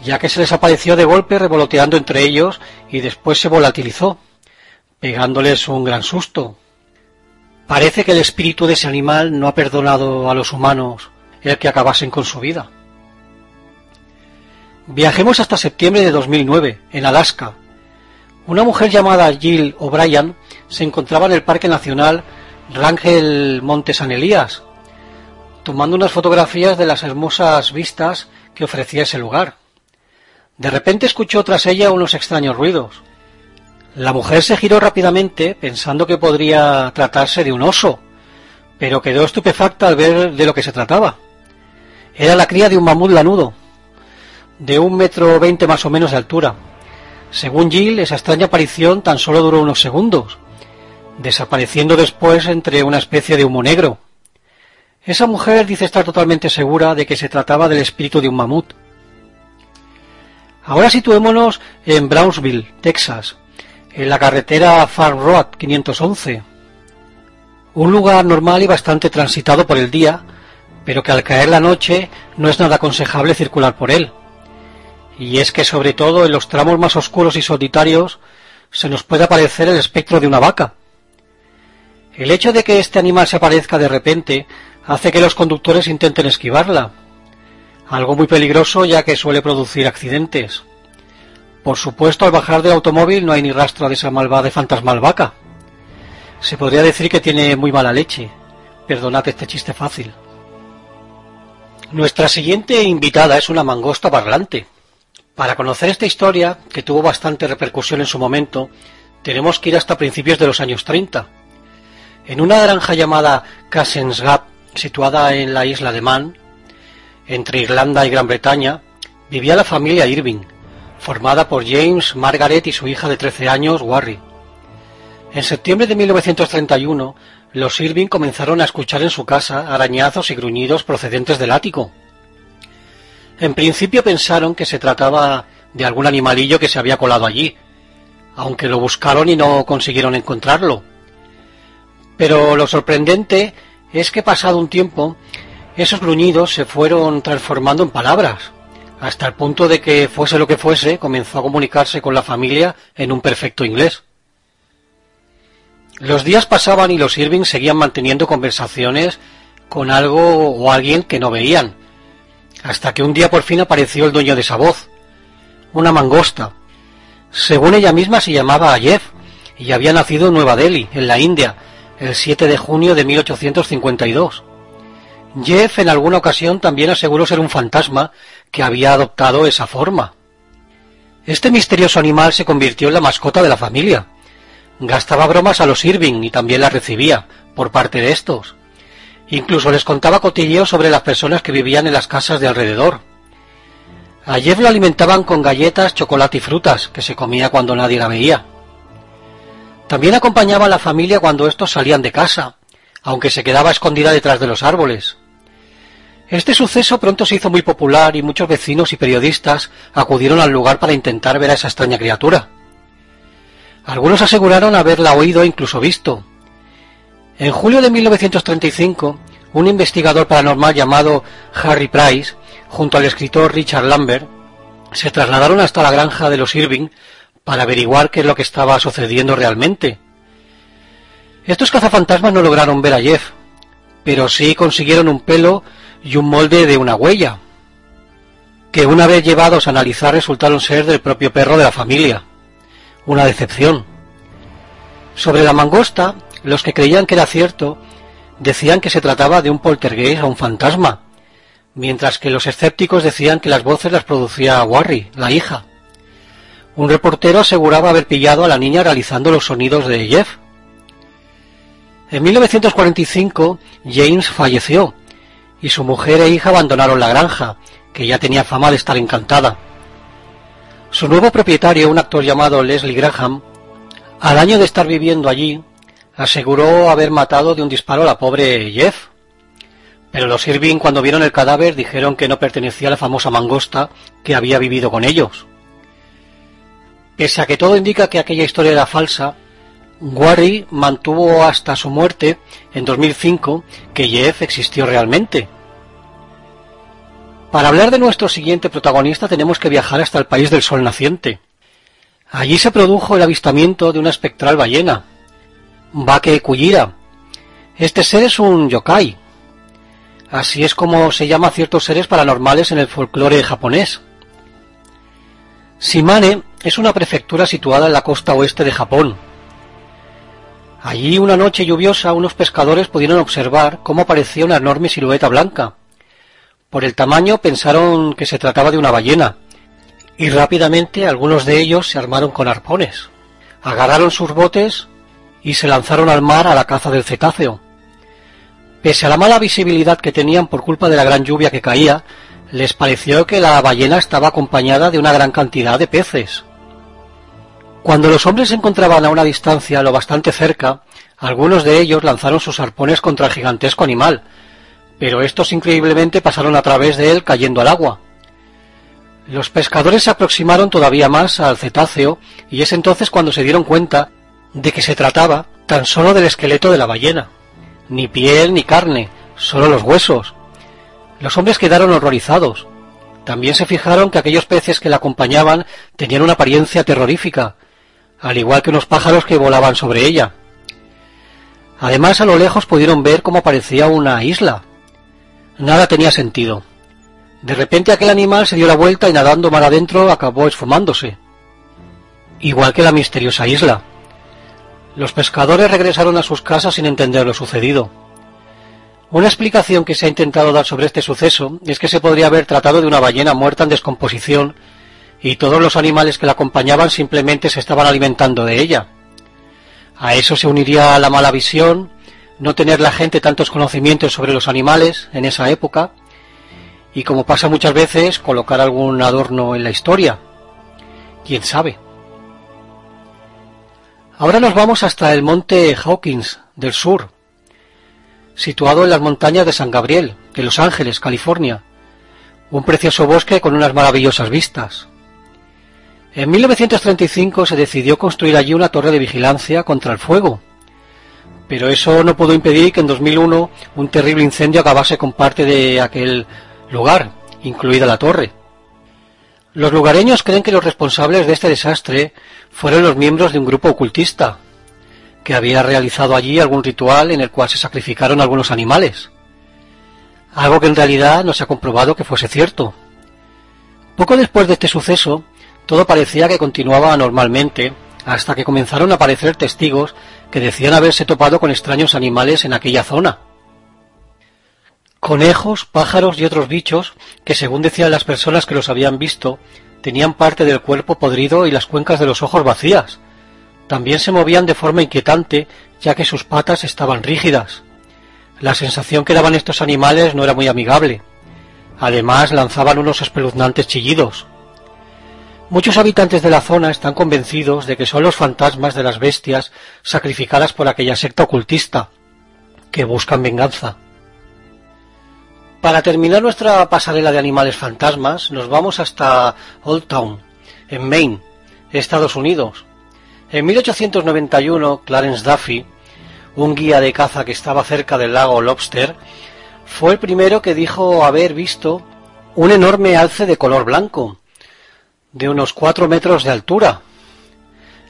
ya que se les apareció de golpe revoloteando entre ellos y después se volatilizó, pegándoles un gran susto. Parece que el espíritu de ese animal no ha perdonado a los humanos el que acabasen con su vida. Viajemos hasta septiembre de 2009, en Alaska. Una mujer llamada Jill O'Brien se encontraba en el Parque Nacional Rangel Monte San Elías, tomando unas fotografías de las hermosas vistas que ofrecía ese lugar. De repente escuchó tras ella unos extraños ruidos. La mujer se giró rápidamente pensando que podría tratarse de un oso, pero quedó estupefacta al ver de lo que se trataba. Era la cría de un mamut lanudo, de un metro veinte más o menos de altura. Según Jill, esa extraña aparición tan solo duró unos segundos, desapareciendo después entre una especie de humo negro. Esa mujer dice estar totalmente segura de que se trataba del espíritu de un mamut. Ahora situémonos en Brownsville, Texas, en la carretera Farm Road 511. Un lugar normal y bastante transitado por el día, pero que al caer la noche no es nada aconsejable circular por él. Y es que sobre todo en los tramos más oscuros y solitarios se nos puede aparecer el espectro de una vaca. El hecho de que este animal se aparezca de repente hace que los conductores intenten esquivarla, algo muy peligroso ya que suele producir accidentes. Por supuesto, al bajar del automóvil no hay ni rastro de esa malvada fantasmal vaca. Se podría decir que tiene muy mala leche. Perdonad este chiste fácil. Nuestra siguiente invitada es una mangosta parlante. Para conocer esta historia, que tuvo bastante repercusión en su momento, tenemos que ir hasta principios de los años 30 en una granja llamada Cassens Gap, situada en la isla de Man, entre Irlanda y Gran Bretaña, vivía la familia Irving, formada por James, Margaret y su hija de 13 años, Warry. En septiembre de 1931, los Irving comenzaron a escuchar en su casa arañazos y gruñidos procedentes del ático. En principio pensaron que se trataba de algún animalillo que se había colado allí, aunque lo buscaron y no consiguieron encontrarlo. Pero lo sorprendente es que pasado un tiempo, esos gruñidos se fueron transformando en palabras, hasta el punto de que fuese lo que fuese, comenzó a comunicarse con la familia en un perfecto inglés. Los días pasaban y los Irving seguían manteniendo conversaciones con algo o alguien que no veían, hasta que un día por fin apareció el dueño de esa voz, una mangosta. Según ella misma se llamaba Jeff y había nacido en Nueva Delhi, en la India, el 7 de junio de 1852. Jeff en alguna ocasión también aseguró ser un fantasma que había adoptado esa forma. Este misterioso animal se convirtió en la mascota de la familia. Gastaba bromas a los Irving y también las recibía por parte de estos. Incluso les contaba cotilleos sobre las personas que vivían en las casas de alrededor. A Jeff lo alimentaban con galletas, chocolate y frutas, que se comía cuando nadie la veía. También acompañaba a la familia cuando estos salían de casa, aunque se quedaba escondida detrás de los árboles. Este suceso pronto se hizo muy popular y muchos vecinos y periodistas acudieron al lugar para intentar ver a esa extraña criatura. Algunos aseguraron haberla oído e incluso visto. En julio de 1935, un investigador paranormal llamado Harry Price, junto al escritor Richard Lambert, se trasladaron hasta la granja de los Irving para averiguar qué es lo que estaba sucediendo realmente. Estos cazafantasmas no lograron ver a Jeff, pero sí consiguieron un pelo y un molde de una huella, que una vez llevados a analizar resultaron ser del propio perro de la familia. Una decepción. Sobre la mangosta, los que creían que era cierto decían que se trataba de un poltergeist o un fantasma, mientras que los escépticos decían que las voces las producía Warry, la hija. Un reportero aseguraba haber pillado a la niña realizando los sonidos de Jeff. En 1945 James falleció y su mujer e hija abandonaron la granja, que ya tenía fama de estar encantada. Su nuevo propietario, un actor llamado Leslie Graham, al año de estar viviendo allí, aseguró haber matado de un disparo a la pobre Jeff. Pero los Irving cuando vieron el cadáver dijeron que no pertenecía a la famosa mangosta que había vivido con ellos. Pese a que todo indica que aquella historia era falsa, Warry mantuvo hasta su muerte en 2005 que Jeff existió realmente. Para hablar de nuestro siguiente protagonista tenemos que viajar hasta el país del sol naciente. Allí se produjo el avistamiento de una espectral ballena, Bake Kujira. Este ser es un yokai. Así es como se llama a ciertos seres paranormales en el folclore japonés. Shimane es una prefectura situada en la costa oeste de Japón. Allí una noche lluviosa unos pescadores pudieron observar cómo aparecía una enorme silueta blanca. Por el tamaño pensaron que se trataba de una ballena, y rápidamente algunos de ellos se armaron con arpones. Agarraron sus botes y se lanzaron al mar a la caza del cetáceo. Pese a la mala visibilidad que tenían por culpa de la gran lluvia que caía, les pareció que la ballena estaba acompañada de una gran cantidad de peces. Cuando los hombres se encontraban a una distancia lo bastante cerca, algunos de ellos lanzaron sus arpones contra el gigantesco animal, pero estos increíblemente pasaron a través de él cayendo al agua. Los pescadores se aproximaron todavía más al cetáceo y es entonces cuando se dieron cuenta de que se trataba tan solo del esqueleto de la ballena. Ni piel ni carne, solo los huesos. Los hombres quedaron horrorizados. También se fijaron que aquellos peces que la acompañaban tenían una apariencia terrorífica, al igual que unos pájaros que volaban sobre ella. Además, a lo lejos pudieron ver cómo parecía una isla. Nada tenía sentido. De repente aquel animal se dio la vuelta y nadando mar adentro acabó esfumándose. Igual que la misteriosa isla. Los pescadores regresaron a sus casas sin entender lo sucedido. Una explicación que se ha intentado dar sobre este suceso es que se podría haber tratado de una ballena muerta en descomposición y todos los animales que la acompañaban simplemente se estaban alimentando de ella. A eso se uniría la mala visión, no tener la gente tantos conocimientos sobre los animales en esa época y como pasa muchas veces colocar algún adorno en la historia. ¿Quién sabe? Ahora nos vamos hasta el monte Hawkins del sur, situado en las montañas de San Gabriel, de Los Ángeles, California. Un precioso bosque con unas maravillosas vistas. En 1935 se decidió construir allí una torre de vigilancia contra el fuego, pero eso no pudo impedir que en 2001 un terrible incendio acabase con parte de aquel lugar, incluida la torre. Los lugareños creen que los responsables de este desastre fueron los miembros de un grupo ocultista, que había realizado allí algún ritual en el cual se sacrificaron algunos animales. Algo que en realidad no se ha comprobado que fuese cierto. Poco después de este suceso, todo parecía que continuaba normalmente, hasta que comenzaron a aparecer testigos que decían haberse topado con extraños animales en aquella zona conejos, pájaros y otros bichos que, según decían las personas que los habían visto, tenían parte del cuerpo podrido y las cuencas de los ojos vacías. También se movían de forma inquietante, ya que sus patas estaban rígidas. La sensación que daban estos animales no era muy amigable. Además, lanzaban unos espeluznantes chillidos. Muchos habitantes de la zona están convencidos de que son los fantasmas de las bestias sacrificadas por aquella secta ocultista, que buscan venganza. Para terminar nuestra pasarela de animales fantasmas, nos vamos hasta Old Town, en Maine, Estados Unidos. En 1891, Clarence Duffy, un guía de caza que estaba cerca del lago Lobster, fue el primero que dijo haber visto un enorme alce de color blanco, de unos cuatro metros de altura.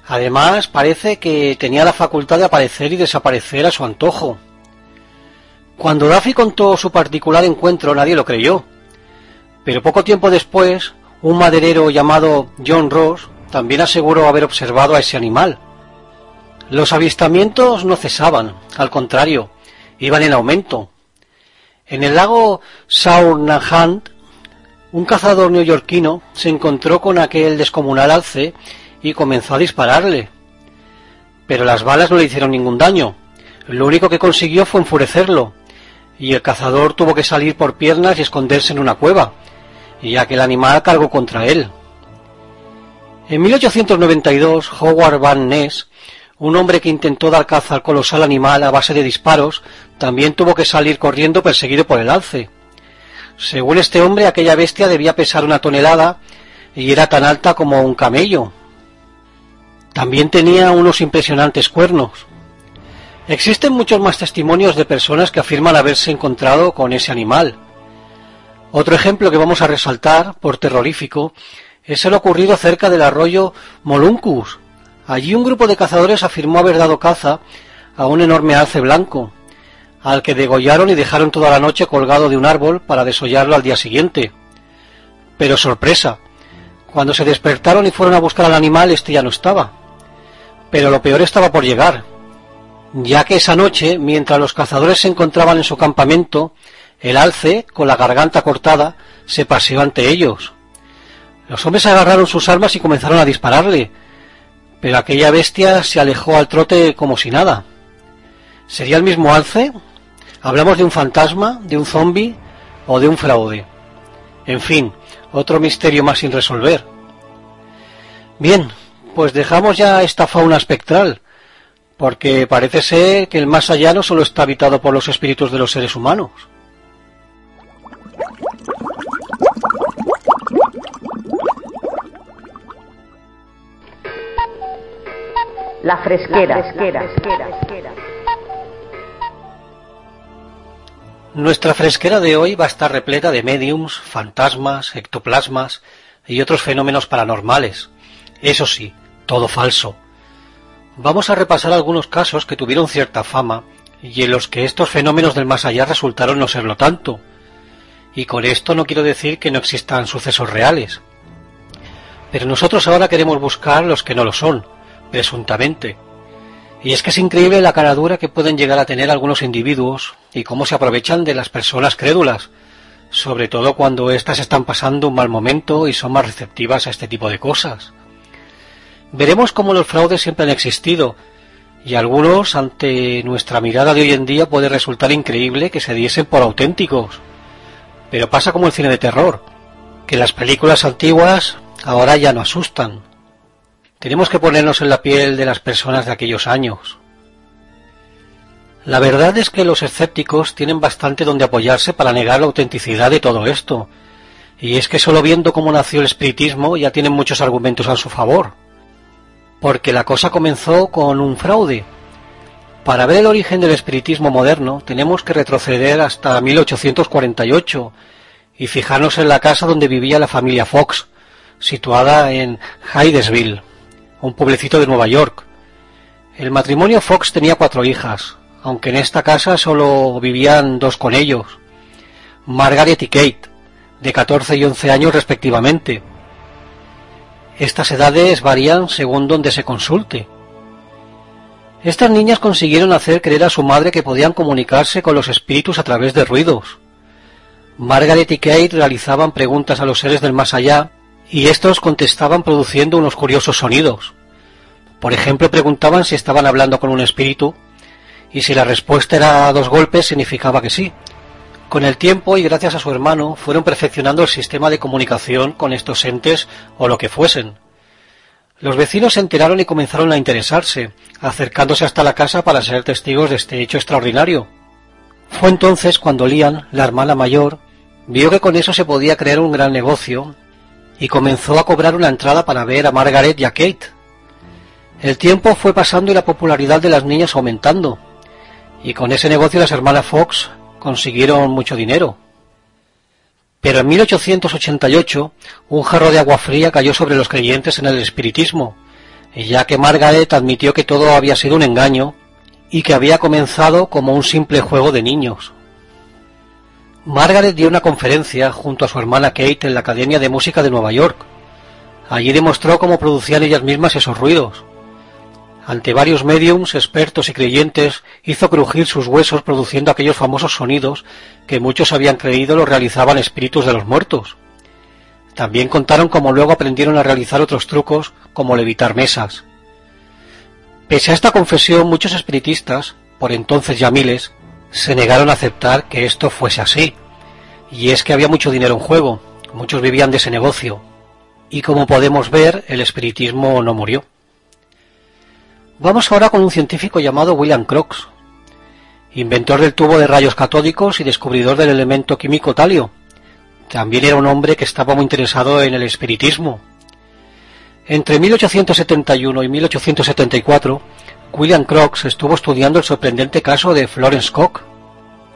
Además, parece que tenía la facultad de aparecer y desaparecer a su antojo. Cuando Daffy contó su particular encuentro, nadie lo creyó. Pero poco tiempo después, un maderero llamado John Ross también aseguró haber observado a ese animal. Los avistamientos no cesaban, al contrario, iban en aumento. En el lago Saurnahant, un cazador neoyorquino se encontró con aquel descomunal alce y comenzó a dispararle. Pero las balas no le hicieron ningún daño. Lo único que consiguió fue enfurecerlo, y el cazador tuvo que salir por piernas y esconderse en una cueva, y aquel animal cargó contra él. En 1892, Howard Van Ness, un hombre que intentó dar caza al colosal animal a base de disparos, también tuvo que salir corriendo perseguido por el alce. Según este hombre, aquella bestia debía pesar una tonelada y era tan alta como un camello. También tenía unos impresionantes cuernos. Existen muchos más testimonios de personas que afirman haberse encontrado con ese animal. Otro ejemplo que vamos a resaltar, por terrorífico, es el ocurrido cerca del arroyo Moluncus. Allí un grupo de cazadores afirmó haber dado caza a un enorme alce blanco, al que degollaron y dejaron toda la noche colgado de un árbol para desollarlo al día siguiente. Pero sorpresa, cuando se despertaron y fueron a buscar al animal, este ya no estaba. Pero lo peor estaba por llegar, ya que esa noche, mientras los cazadores se encontraban en su campamento, el alce, con la garganta cortada, se paseó ante ellos. Los hombres agarraron sus armas y comenzaron a dispararle, pero aquella bestia se alejó al trote como si nada. ¿Sería el mismo alce? ¿Hablamos de un fantasma, de un zombi o de un fraude? En fin, otro misterio más sin resolver. Bien, pues dejamos ya esta fauna espectral, porque parece ser que el más allá no solo está habitado por los espíritus de los seres humanos. La fresquera. Nuestra fresquera de hoy va a estar repleta de mediums, fantasmas, ectoplasmas y otros fenómenos paranormales. Eso sí, todo falso. Vamos a repasar algunos casos que tuvieron cierta fama y en los que estos fenómenos del más allá resultaron no serlo tanto. Y con esto no quiero decir que no existan sucesos reales. Pero nosotros ahora queremos buscar los que no lo son, presuntamente. Y es que es increíble la caradura que pueden llegar a tener algunos individuos y cómo se aprovechan de las personas crédulas, sobre todo cuando éstas están pasando un mal momento y son más receptivas a este tipo de cosas. Veremos cómo los fraudes siempre han existido, y algunos, ante nuestra mirada de hoy en día, puede resultar increíble que se diesen por auténticos. Pero pasa como el cine de terror, que las películas antiguas ahora ya no asustan. Tenemos que ponernos en la piel de las personas de aquellos años. La verdad es que los escépticos tienen bastante donde apoyarse para negar la autenticidad de todo esto, y es que solo viendo cómo nació el espiritismo ya tienen muchos argumentos a su favor porque la cosa comenzó con un fraude. Para ver el origen del espiritismo moderno tenemos que retroceder hasta 1848 y fijarnos en la casa donde vivía la familia Fox, situada en Hydesville, un pueblecito de Nueva York. El matrimonio Fox tenía cuatro hijas, aunque en esta casa solo vivían dos con ellos, Margaret y Kate, de 14 y 11 años respectivamente. Estas edades varían según donde se consulte. Estas niñas consiguieron hacer creer a su madre que podían comunicarse con los espíritus a través de ruidos. Margaret y Kate realizaban preguntas a los seres del más allá y estos contestaban produciendo unos curiosos sonidos. Por ejemplo, preguntaban si estaban hablando con un espíritu y si la respuesta era dos golpes significaba que sí, con el tiempo y gracias a su hermano fueron perfeccionando el sistema de comunicación con estos entes o lo que fuesen. Los vecinos se enteraron y comenzaron a interesarse, acercándose hasta la casa para ser testigos de este hecho extraordinario. Fue entonces cuando Lian, la hermana mayor, vio que con eso se podía crear un gran negocio y comenzó a cobrar una entrada para ver a Margaret y a Kate. El tiempo fue pasando y la popularidad de las niñas aumentando, y con ese negocio las hermanas Fox consiguieron mucho dinero. Pero en 1888 un jarro de agua fría cayó sobre los creyentes en el espiritismo, ya que Margaret admitió que todo había sido un engaño y que había comenzado como un simple juego de niños. Margaret dio una conferencia junto a su hermana Kate en la Academia de Música de Nueva York. Allí demostró cómo producían ellas mismas esos ruidos. Ante varios mediums, expertos y creyentes, hizo crujir sus huesos produciendo aquellos famosos sonidos que muchos habían creído lo realizaban espíritus de los muertos. También contaron cómo luego aprendieron a realizar otros trucos, como levitar mesas. Pese a esta confesión, muchos espiritistas, por entonces ya miles, se negaron a aceptar que esto fuese así. Y es que había mucho dinero en juego, muchos vivían de ese negocio. Y como podemos ver, el espiritismo no murió. Vamos ahora con un científico llamado William Crookes, inventor del tubo de rayos catódicos y descubridor del elemento químico talio. También era un hombre que estaba muy interesado en el espiritismo. Entre 1871 y 1874, William Crookes estuvo estudiando el sorprendente caso de Florence Cook,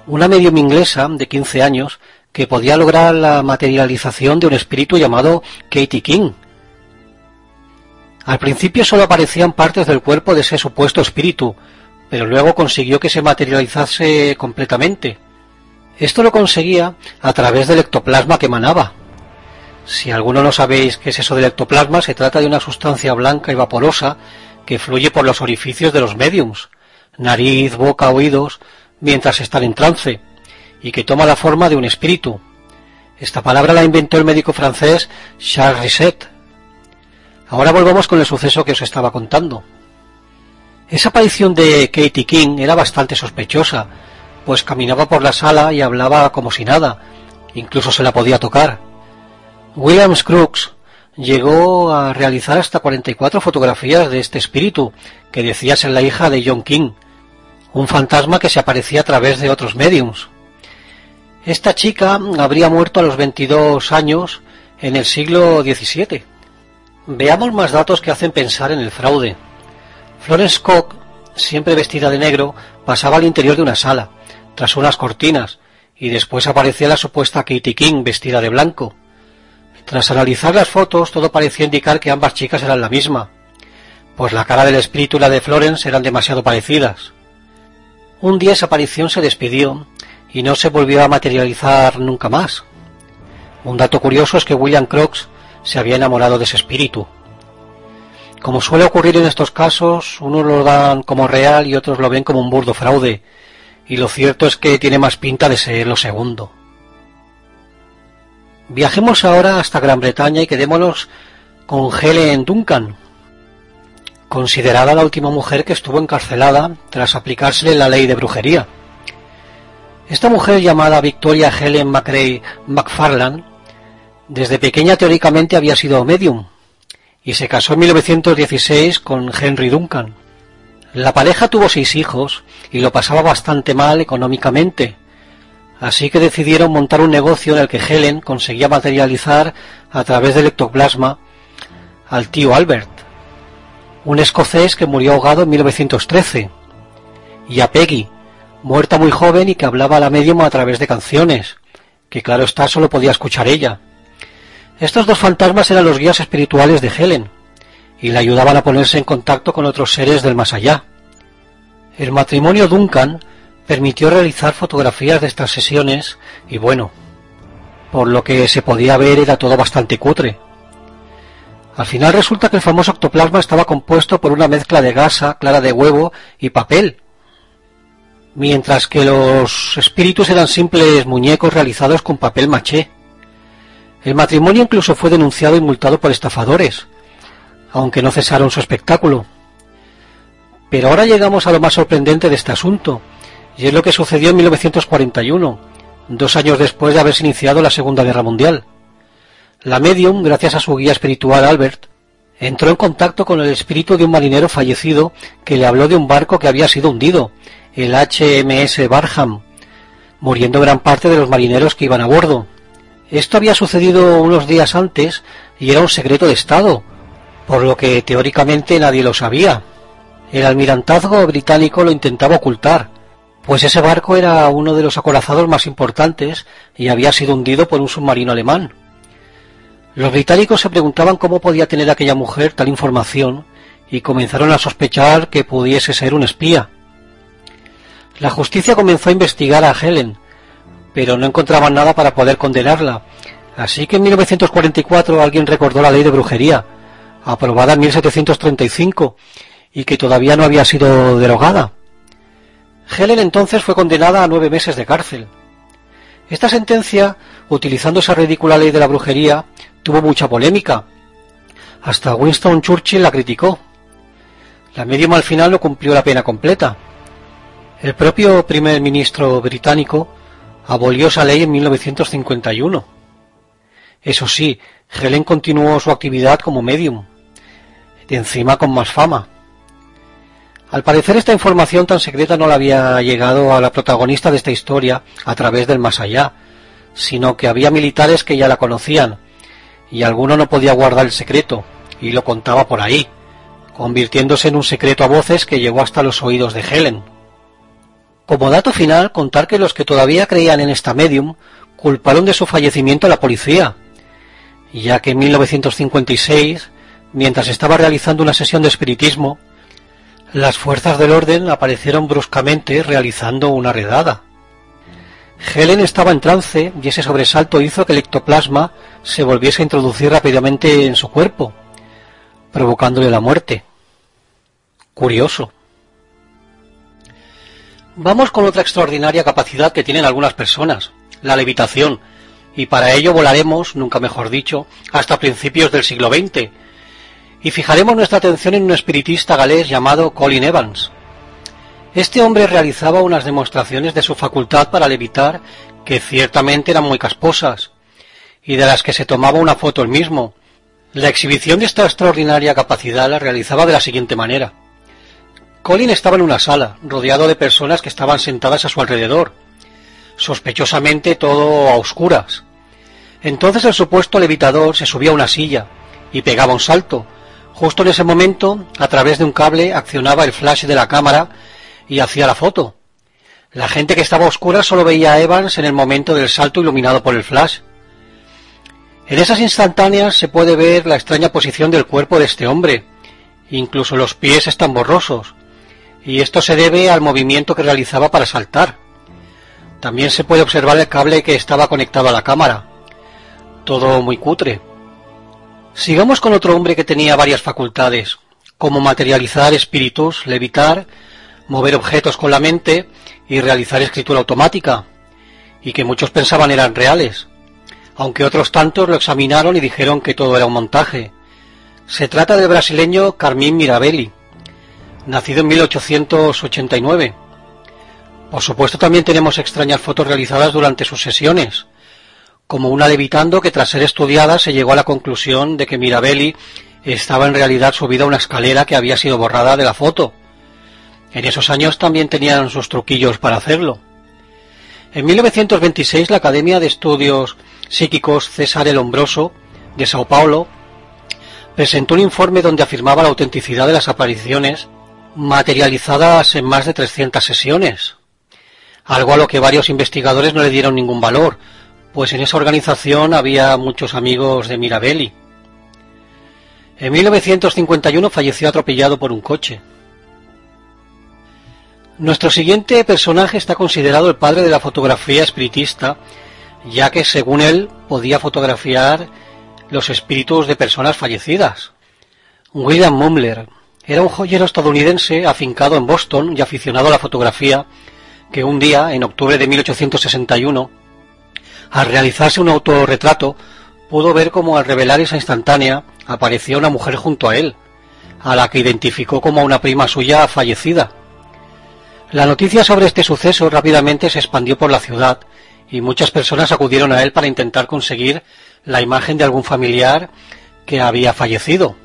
una medium inglesa de 15 años que podía lograr la materialización de un espíritu llamado Katie King, al principio solo aparecían partes del cuerpo de ese supuesto espíritu, pero luego consiguió que se materializase completamente. Esto lo conseguía a través del ectoplasma que emanaba. Si alguno no sabéis qué es eso del ectoplasma, se trata de una sustancia blanca y vaporosa que fluye por los orificios de los mediums, nariz, boca, oídos, mientras están en trance, y que toma la forma de un espíritu. Esta palabra la inventó el médico francés Charles Risset, Ahora volvamos con el suceso que os estaba contando. Esa aparición de Katie King era bastante sospechosa, pues caminaba por la sala y hablaba como si nada, incluso se la podía tocar. William Crooks llegó a realizar hasta 44 fotografías de este espíritu, que decía ser la hija de John King, un fantasma que se aparecía a través de otros mediums. Esta chica habría muerto a los 22 años en el siglo XVII. Veamos más datos que hacen pensar en el fraude. Florence Cook, siempre vestida de negro, pasaba al interior de una sala, tras unas cortinas, y después aparecía la supuesta Katie King vestida de blanco. Tras analizar las fotos, todo parecía indicar que ambas chicas eran la misma, pues la cara del espíritu y la de Florence eran demasiado parecidas. Un día esa aparición se despidió y no se volvió a materializar nunca más. Un dato curioso es que William Crooks se había enamorado de ese espíritu. Como suele ocurrir en estos casos, unos lo dan como real y otros lo ven como un burdo fraude, y lo cierto es que tiene más pinta de ser lo segundo. Viajemos ahora hasta Gran Bretaña y quedémonos con Helen Duncan, considerada la última mujer que estuvo encarcelada tras aplicársele la ley de brujería. Esta mujer llamada Victoria Helen McRae McFarland desde pequeña teóricamente había sido medium y se casó en 1916 con Henry Duncan. La pareja tuvo seis hijos y lo pasaba bastante mal económicamente, así que decidieron montar un negocio en el que Helen conseguía materializar a través del ectoplasma al tío Albert, un escocés que murió ahogado en 1913, y a Peggy, muerta muy joven y que hablaba a la medium a través de canciones, que claro está solo podía escuchar ella. Estos dos fantasmas eran los guías espirituales de Helen y le ayudaban a ponerse en contacto con otros seres del más allá. El matrimonio Duncan permitió realizar fotografías de estas sesiones y bueno, por lo que se podía ver era todo bastante cutre. Al final resulta que el famoso octoplasma estaba compuesto por una mezcla de gasa, clara de huevo y papel, mientras que los espíritus eran simples muñecos realizados con papel maché. El matrimonio incluso fue denunciado y multado por estafadores, aunque no cesaron su espectáculo. Pero ahora llegamos a lo más sorprendente de este asunto, y es lo que sucedió en 1941, dos años después de haberse iniciado la Segunda Guerra Mundial. La medium, gracias a su guía espiritual Albert, entró en contacto con el espíritu de un marinero fallecido que le habló de un barco que había sido hundido, el HMS Barham, muriendo gran parte de los marineros que iban a bordo. Esto había sucedido unos días antes y era un secreto de Estado, por lo que teóricamente nadie lo sabía. El almirantazgo británico lo intentaba ocultar, pues ese barco era uno de los acorazados más importantes y había sido hundido por un submarino alemán. Los británicos se preguntaban cómo podía tener aquella mujer tal información y comenzaron a sospechar que pudiese ser un espía. La justicia comenzó a investigar a Helen, pero no encontraban nada para poder condenarla, así que en 1944 alguien recordó la ley de brujería, aprobada en 1735, y que todavía no había sido derogada. Helen entonces fue condenada a nueve meses de cárcel. Esta sentencia, utilizando esa ridícula ley de la brujería, tuvo mucha polémica. Hasta Winston Churchill la criticó. La medium al final no cumplió la pena completa. El propio primer ministro británico abolió esa ley en 1951. Eso sí, Helen continuó su actividad como medium, de encima con más fama. Al parecer esta información tan secreta no la había llegado a la protagonista de esta historia a través del más allá, sino que había militares que ya la conocían, y alguno no podía guardar el secreto, y lo contaba por ahí, convirtiéndose en un secreto a voces que llegó hasta los oídos de Helen. Como dato final, contar que los que todavía creían en esta medium culparon de su fallecimiento a la policía, ya que en 1956, mientras estaba realizando una sesión de espiritismo, las fuerzas del orden aparecieron bruscamente realizando una redada. Helen estaba en trance y ese sobresalto hizo que el ectoplasma se volviese a introducir rápidamente en su cuerpo, provocándole la muerte. Curioso. Vamos con otra extraordinaria capacidad que tienen algunas personas, la levitación, y para ello volaremos, nunca mejor dicho, hasta principios del siglo XX, y fijaremos nuestra atención en un espiritista galés llamado Colin Evans. Este hombre realizaba unas demostraciones de su facultad para levitar que ciertamente eran muy casposas, y de las que se tomaba una foto él mismo. La exhibición de esta extraordinaria capacidad la realizaba de la siguiente manera. Colin estaba en una sala, rodeado de personas que estaban sentadas a su alrededor, sospechosamente todo a oscuras. Entonces el supuesto levitador se subía a una silla y pegaba un salto. Justo en ese momento, a través de un cable, accionaba el flash de la cámara y hacía la foto. La gente que estaba a oscuras solo veía a Evans en el momento del salto iluminado por el flash. En esas instantáneas se puede ver la extraña posición del cuerpo de este hombre. Incluso los pies están borrosos y esto se debe al movimiento que realizaba para saltar. También se puede observar el cable que estaba conectado a la cámara. Todo muy cutre. Sigamos con otro hombre que tenía varias facultades, como materializar espíritus, levitar, mover objetos con la mente y realizar escritura automática, y que muchos pensaban eran reales, aunque otros tantos lo examinaron y dijeron que todo era un montaje. Se trata del brasileño Carmín Mirabelli, nacido en 1889. Por supuesto también tenemos extrañas fotos realizadas durante sus sesiones, como una levitando que tras ser estudiada se llegó a la conclusión de que Mirabelli estaba en realidad subida a una escalera que había sido borrada de la foto. En esos años también tenían sus truquillos para hacerlo. En 1926 la Academia de Estudios Psíquicos César el Hombroso de Sao Paulo presentó un informe donde afirmaba la autenticidad de las apariciones materializadas en más de 300 sesiones, algo a lo que varios investigadores no le dieron ningún valor, pues en esa organización había muchos amigos de Mirabelli. En 1951 falleció atropellado por un coche. Nuestro siguiente personaje está considerado el padre de la fotografía espiritista, ya que según él podía fotografiar los espíritus de personas fallecidas. William Mumler, era un joyero estadounidense afincado en Boston y aficionado a la fotografía, que un día, en octubre de 1861, al realizarse un autorretrato, pudo ver cómo al revelar esa instantánea aparecía una mujer junto a él, a la que identificó como una prima suya fallecida. La noticia sobre este suceso rápidamente se expandió por la ciudad y muchas personas acudieron a él para intentar conseguir la imagen de algún familiar que había fallecido.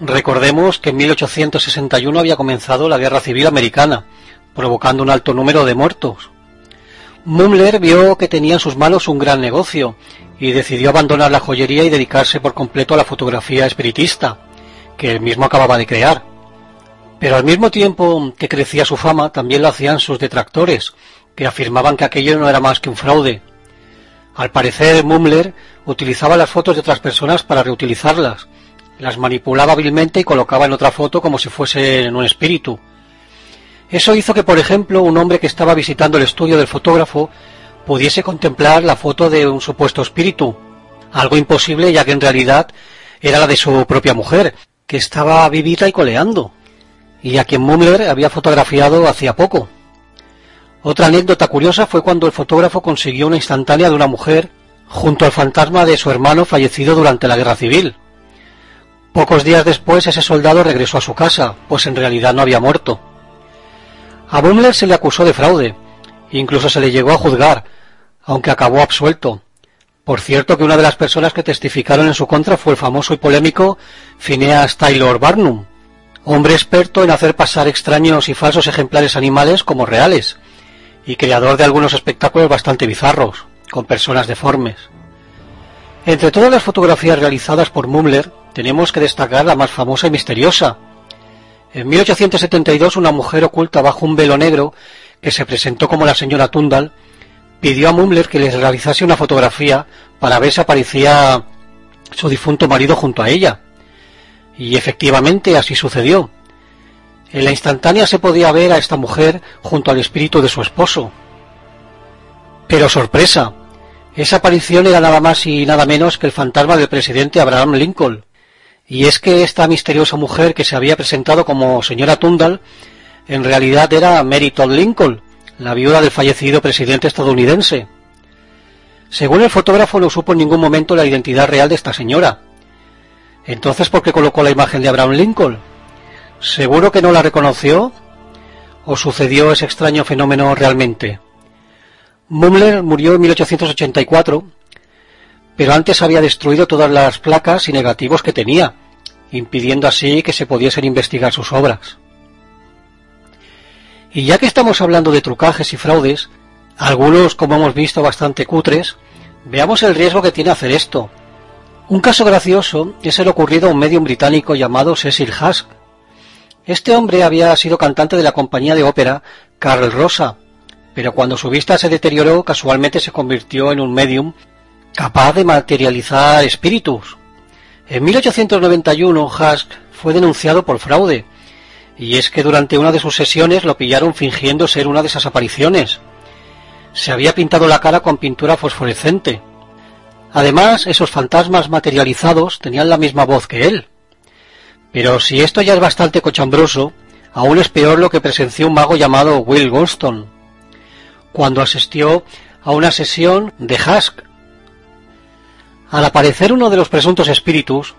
Recordemos que en 1861 había comenzado la Guerra Civil Americana, provocando un alto número de muertos. Mumler vio que tenía en sus manos un gran negocio y decidió abandonar la joyería y dedicarse por completo a la fotografía espiritista, que él mismo acababa de crear. Pero al mismo tiempo que crecía su fama, también lo hacían sus detractores, que afirmaban que aquello no era más que un fraude. Al parecer, Mumler utilizaba las fotos de otras personas para reutilizarlas, las manipulaba hábilmente y colocaba en otra foto como si fuese un espíritu. Eso hizo que, por ejemplo, un hombre que estaba visitando el estudio del fotógrafo pudiese contemplar la foto de un supuesto espíritu, algo imposible ya que en realidad era la de su propia mujer, que estaba vivita y coleando y a quien Mumler había fotografiado hacía poco. Otra anécdota curiosa fue cuando el fotógrafo consiguió una instantánea de una mujer junto al fantasma de su hermano fallecido durante la guerra civil. Pocos días después ese soldado regresó a su casa, pues en realidad no había muerto. A Mumler se le acusó de fraude, incluso se le llegó a juzgar, aunque acabó absuelto. Por cierto que una de las personas que testificaron en su contra fue el famoso y polémico Phineas Taylor Barnum, hombre experto en hacer pasar extraños y falsos ejemplares animales como reales, y creador de algunos espectáculos bastante bizarros, con personas deformes. Entre todas las fotografías realizadas por Mumler, tenemos que destacar la más famosa y misteriosa. En 1872 una mujer oculta bajo un velo negro, que se presentó como la señora Tundal, pidió a Mumler que les realizase una fotografía para ver si aparecía su difunto marido junto a ella. Y efectivamente así sucedió. En la instantánea se podía ver a esta mujer junto al espíritu de su esposo. Pero sorpresa, esa aparición era nada más y nada menos que el fantasma del presidente Abraham Lincoln. Y es que esta misteriosa mujer que se había presentado como señora Tundal, en realidad era Mary Todd Lincoln, la viuda del fallecido presidente estadounidense. Según el fotógrafo no supo en ningún momento la identidad real de esta señora, entonces, ¿por qué colocó la imagen de Abraham Lincoln? ¿Seguro que no la reconoció? ¿O sucedió ese extraño fenómeno realmente? Mumler murió en 1884, pero antes había destruido todas las placas y negativos que tenía, impidiendo así que se pudiesen investigar sus obras. Y ya que estamos hablando de trucajes y fraudes, algunos, como hemos visto, bastante cutres, veamos el riesgo que tiene hacer esto, un caso gracioso es el ocurrido a un medium británico llamado Cecil Husk. Este hombre había sido cantante de la compañía de ópera Carl Rosa, pero cuando su vista se deterioró casualmente se convirtió en un medium capaz de materializar espíritus. En 1891 Husk fue denunciado por fraude, y es que durante una de sus sesiones lo pillaron fingiendo ser una de esas apariciones. Se había pintado la cara con pintura fosforescente, Además, esos fantasmas materializados tenían la misma voz que él. Pero si esto ya es bastante cochambroso, aún es peor lo que presenció un mago llamado Will Goldstone, cuando asistió a una sesión de Husk. Al aparecer uno de los presuntos espíritus,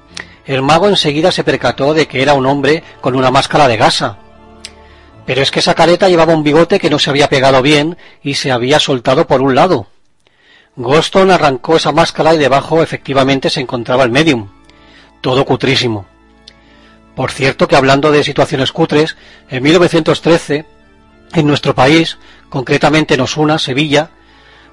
el mago enseguida se percató de que era un hombre con una máscara de gasa. Pero es que esa careta llevaba un bigote que no se había pegado bien y se había soltado por un lado. Goston arrancó esa máscara y debajo efectivamente se encontraba el medium. Todo cutrísimo. Por cierto que hablando de situaciones cutres, en 1913, en nuestro país, concretamente en Osuna, Sevilla,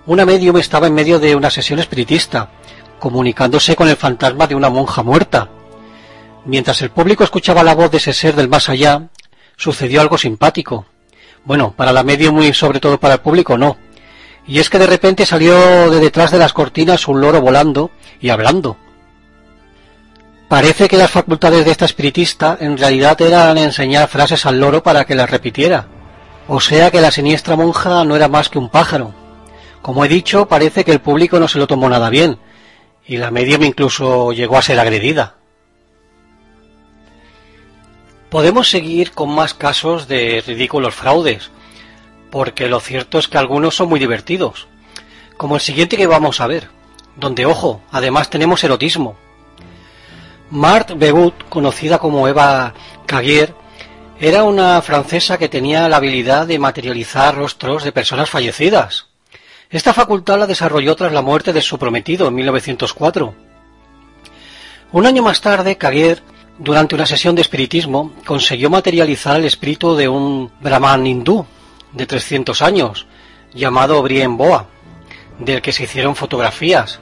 una medium estaba en medio de una sesión espiritista, comunicándose con el fantasma de una monja muerta. Mientras el público escuchaba la voz de ese ser del más allá, sucedió algo simpático. Bueno, para la medium y sobre todo para el público no, y es que de repente salió de detrás de las cortinas un loro volando y hablando. Parece que las facultades de esta espiritista en realidad eran enseñar frases al loro para que las repitiera. O sea que la siniestra monja no era más que un pájaro. Como he dicho, parece que el público no se lo tomó nada bien, y la medium incluso llegó a ser agredida. Podemos seguir con más casos de ridículos fraudes, porque lo cierto es que algunos son muy divertidos, como el siguiente que vamos a ver, donde, ojo, además tenemos erotismo. Marthe Begut, conocida como Eva Caguier, era una francesa que tenía la habilidad de materializar rostros de personas fallecidas. Esta facultad la desarrolló tras la muerte de su prometido en 1904. Un año más tarde, Caguier, durante una sesión de espiritismo, consiguió materializar el espíritu de un brahman hindú de 300 años, llamado Brien Boa, del que se hicieron fotografías,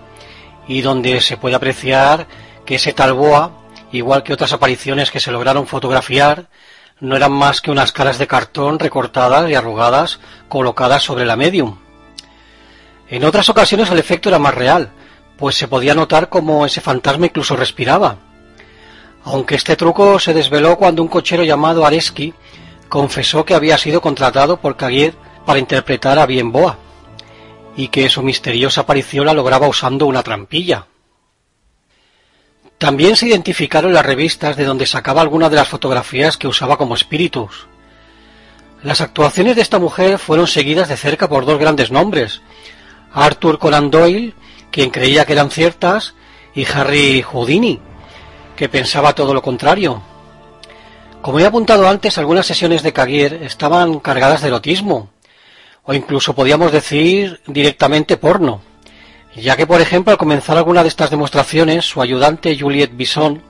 y donde se puede apreciar que ese tal Boa, igual que otras apariciones que se lograron fotografiar, no eran más que unas caras de cartón recortadas y arrugadas colocadas sobre la medium. En otras ocasiones el efecto era más real, pues se podía notar como ese fantasma incluso respiraba. Aunque este truco se desveló cuando un cochero llamado Areski confesó que había sido contratado por Caguier para interpretar a Bien Boa y que su misteriosa aparición la lograba usando una trampilla. También se identificaron las revistas de donde sacaba algunas de las fotografías que usaba como espíritus. Las actuaciones de esta mujer fueron seguidas de cerca por dos grandes nombres, Arthur Conan Doyle, quien creía que eran ciertas, y Harry Houdini, que pensaba todo lo contrario. Como he apuntado antes, algunas sesiones de Caguier estaban cargadas de erotismo, o incluso podíamos decir directamente porno, ya que por ejemplo al comenzar alguna de estas demostraciones, su ayudante Juliette Bison,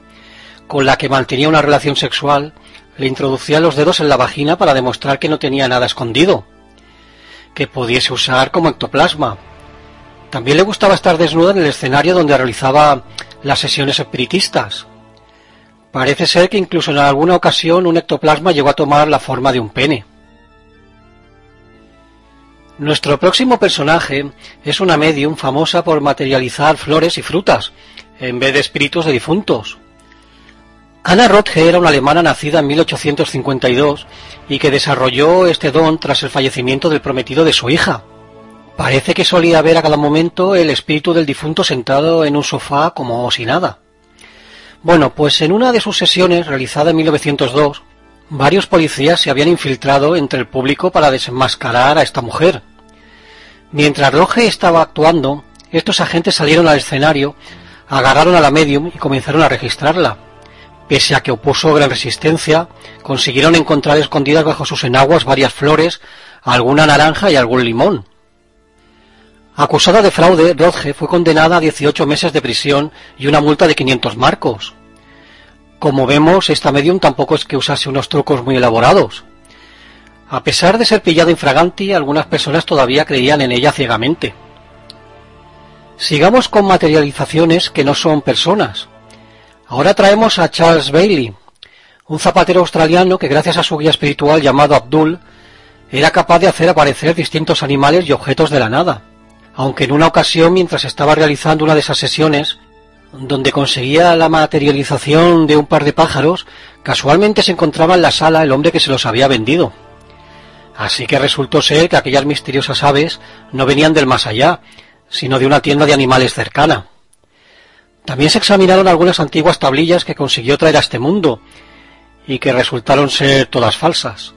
con la que mantenía una relación sexual, le introducía los dedos en la vagina para demostrar que no tenía nada escondido, que pudiese usar como ectoplasma. También le gustaba estar desnuda en el escenario donde realizaba las sesiones espiritistas. Parece ser que incluso en alguna ocasión un ectoplasma llegó a tomar la forma de un pene. Nuestro próximo personaje es una medium famosa por materializar flores y frutas, en vez de espíritus de difuntos. Anna Rothe era una alemana nacida en 1852 y que desarrolló este don tras el fallecimiento del prometido de su hija. Parece que solía ver a cada momento el espíritu del difunto sentado en un sofá como si nada. Bueno, pues en una de sus sesiones realizada en 1902, varios policías se habían infiltrado entre el público para desenmascarar a esta mujer. Mientras Roge estaba actuando, estos agentes salieron al escenario, agarraron a la medium y comenzaron a registrarla. Pese a que opuso gran resistencia, consiguieron encontrar escondidas bajo sus enaguas varias flores, alguna naranja y algún limón. Acusada de fraude, Rodge fue condenada a 18 meses de prisión y una multa de 500 marcos. Como vemos, esta medium tampoco es que usase unos trucos muy elaborados. A pesar de ser pillada infraganti, algunas personas todavía creían en ella ciegamente. Sigamos con materializaciones que no son personas. Ahora traemos a Charles Bailey, un zapatero australiano que gracias a su guía espiritual llamado Abdul, era capaz de hacer aparecer distintos animales y objetos de la nada aunque en una ocasión mientras estaba realizando una de esas sesiones, donde conseguía la materialización de un par de pájaros, casualmente se encontraba en la sala el hombre que se los había vendido. Así que resultó ser que aquellas misteriosas aves no venían del más allá, sino de una tienda de animales cercana. También se examinaron algunas antiguas tablillas que consiguió traer a este mundo, y que resultaron ser todas falsas.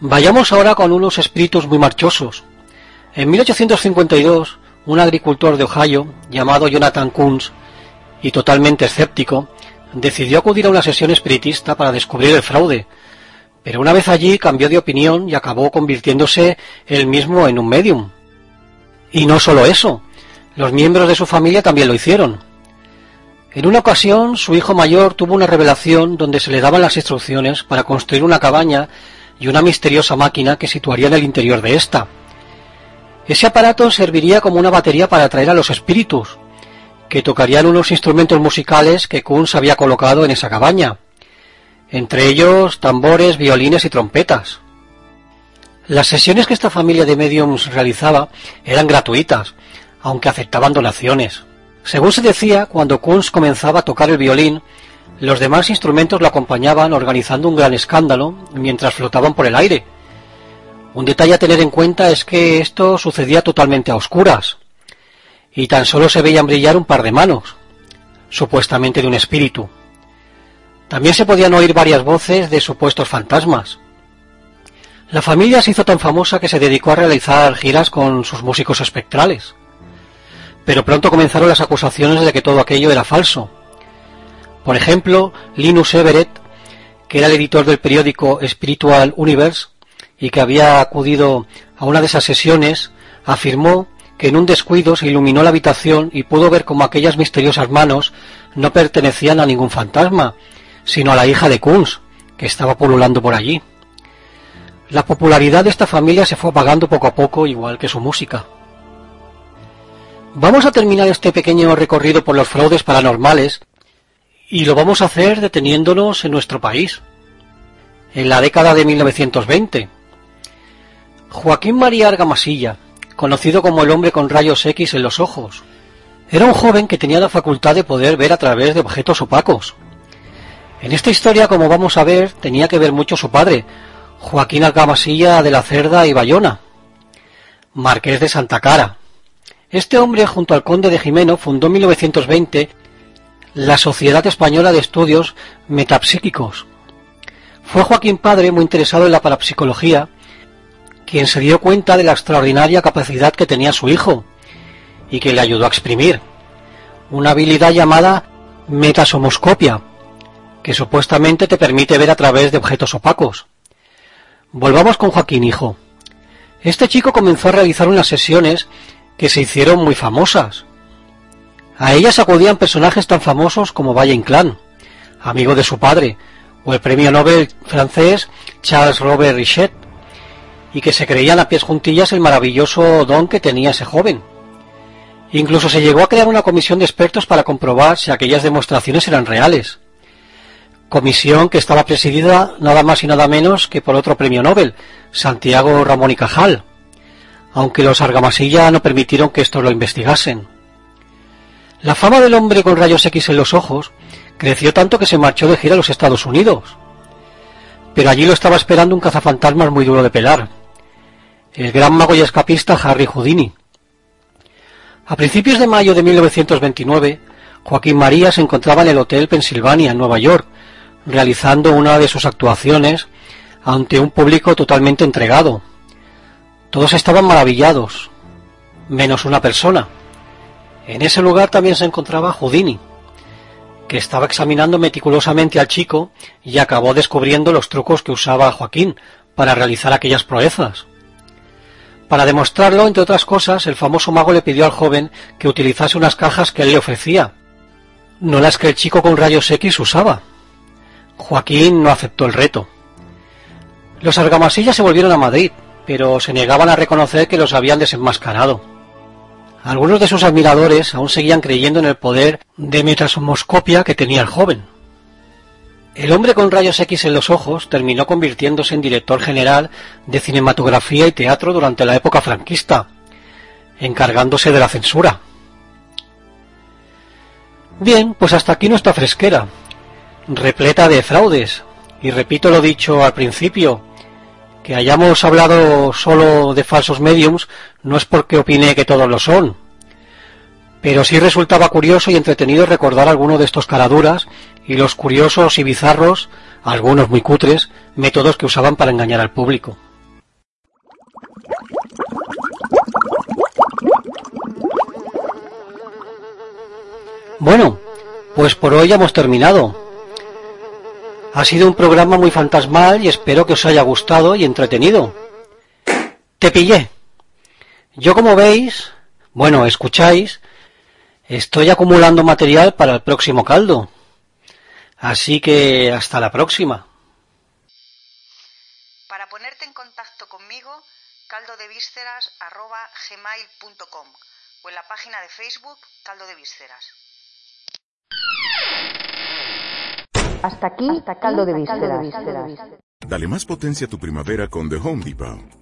Vayamos ahora con unos espíritus muy marchosos, en 1852, un agricultor de Ohio, llamado Jonathan Kunz, y totalmente escéptico, decidió acudir a una sesión espiritista para descubrir el fraude, pero una vez allí cambió de opinión y acabó convirtiéndose él mismo en un medium. Y no solo eso, los miembros de su familia también lo hicieron. En una ocasión, su hijo mayor tuvo una revelación donde se le daban las instrucciones para construir una cabaña y una misteriosa máquina que situaría en el interior de ésta. Ese aparato serviría como una batería para atraer a los espíritus, que tocarían unos instrumentos musicales que Kunz había colocado en esa cabaña, entre ellos tambores, violines y trompetas. Las sesiones que esta familia de mediums realizaba eran gratuitas, aunque aceptaban donaciones. Según se decía, cuando Kunz comenzaba a tocar el violín, los demás instrumentos lo acompañaban organizando un gran escándalo mientras flotaban por el aire, un detalle a tener en cuenta es que esto sucedía totalmente a oscuras, y tan solo se veían brillar un par de manos, supuestamente de un espíritu. También se podían oír varias voces de supuestos fantasmas. La familia se hizo tan famosa que se dedicó a realizar giras con sus músicos espectrales. Pero pronto comenzaron las acusaciones de que todo aquello era falso. Por ejemplo, Linus Everett, que era el editor del periódico Spiritual Universe, y que había acudido a una de esas sesiones, afirmó que en un descuido se iluminó la habitación y pudo ver como aquellas misteriosas manos no pertenecían a ningún fantasma, sino a la hija de Kunz, que estaba pululando por allí. La popularidad de esta familia se fue apagando poco a poco, igual que su música. Vamos a terminar este pequeño recorrido por los fraudes paranormales y lo vamos a hacer deteniéndonos en nuestro país. en la década de 1920. Joaquín María Argamasilla, conocido como el hombre con rayos X en los ojos, era un joven que tenía la facultad de poder ver a través de objetos opacos. En esta historia, como vamos a ver, tenía que ver mucho su padre, Joaquín Argamasilla de la Cerda y Bayona, marqués de Santa Cara. Este hombre, junto al conde de Jimeno, fundó en 1920 la Sociedad Española de Estudios Metapsíquicos. Fue Joaquín Padre, muy interesado en la parapsicología, quien se dio cuenta de la extraordinaria capacidad que tenía su hijo y que le ayudó a exprimir. Una habilidad llamada metasomoscopia, que supuestamente te permite ver a través de objetos opacos. Volvamos con Joaquín, hijo. Este chico comenzó a realizar unas sesiones que se hicieron muy famosas. A ellas acudían personajes tan famosos como Valle Inclán, amigo de su padre, o el premio Nobel francés Charles Robert Richet, y que se creían a pies juntillas el maravilloso don que tenía ese joven. Incluso se llegó a crear una comisión de expertos para comprobar si aquellas demostraciones eran reales. Comisión que estaba presidida nada más y nada menos que por otro premio Nobel, Santiago Ramón y Cajal, aunque los Argamasilla no permitieron que esto lo investigasen. La fama del hombre con rayos X en los ojos creció tanto que se marchó de gira a los Estados Unidos. Pero allí lo estaba esperando un cazafantasmas muy duro de pelar, el gran mago y escapista Harry Houdini. A principios de mayo de 1929, Joaquín María se encontraba en el Hotel Pennsylvania, en Nueva York, realizando una de sus actuaciones ante un público totalmente entregado. Todos estaban maravillados, menos una persona. En ese lugar también se encontraba Houdini, que estaba examinando meticulosamente al chico y acabó descubriendo los trucos que usaba Joaquín para realizar aquellas proezas. Para demostrarlo, entre otras cosas, el famoso mago le pidió al joven que utilizase unas cajas que él le ofrecía, no las que el chico con rayos X usaba. Joaquín no aceptó el reto. Los argamasillas se volvieron a Madrid, pero se negaban a reconocer que los habían desenmascarado. Algunos de sus admiradores aún seguían creyendo en el poder de metasomoscopia que tenía el joven. El hombre con rayos X en los ojos terminó convirtiéndose en director general de cinematografía y teatro durante la época franquista, encargándose de la censura. Bien, pues hasta aquí nuestra fresquera, repleta de fraudes, y repito lo dicho al principio, que hayamos hablado solo de falsos mediums no es porque opine que todos lo son, pero sí resultaba curioso y entretenido recordar alguno de estos caraduras y los curiosos y bizarros, algunos muy cutres, métodos que usaban para engañar al público. Bueno, pues por hoy hemos terminado. Ha sido un programa muy fantasmal y espero que os haya gustado y entretenido. Te pillé. Yo como veis, bueno, escucháis, estoy acumulando material para el próximo caldo. Así que hasta la próxima. Para ponerte en contacto conmigo, caldodevísceras.gmail.com o en la página de Facebook Caldo de Vísceras. Hasta aquí, caldo de vísceras. Dale más potencia a tu primavera con The Home Depot.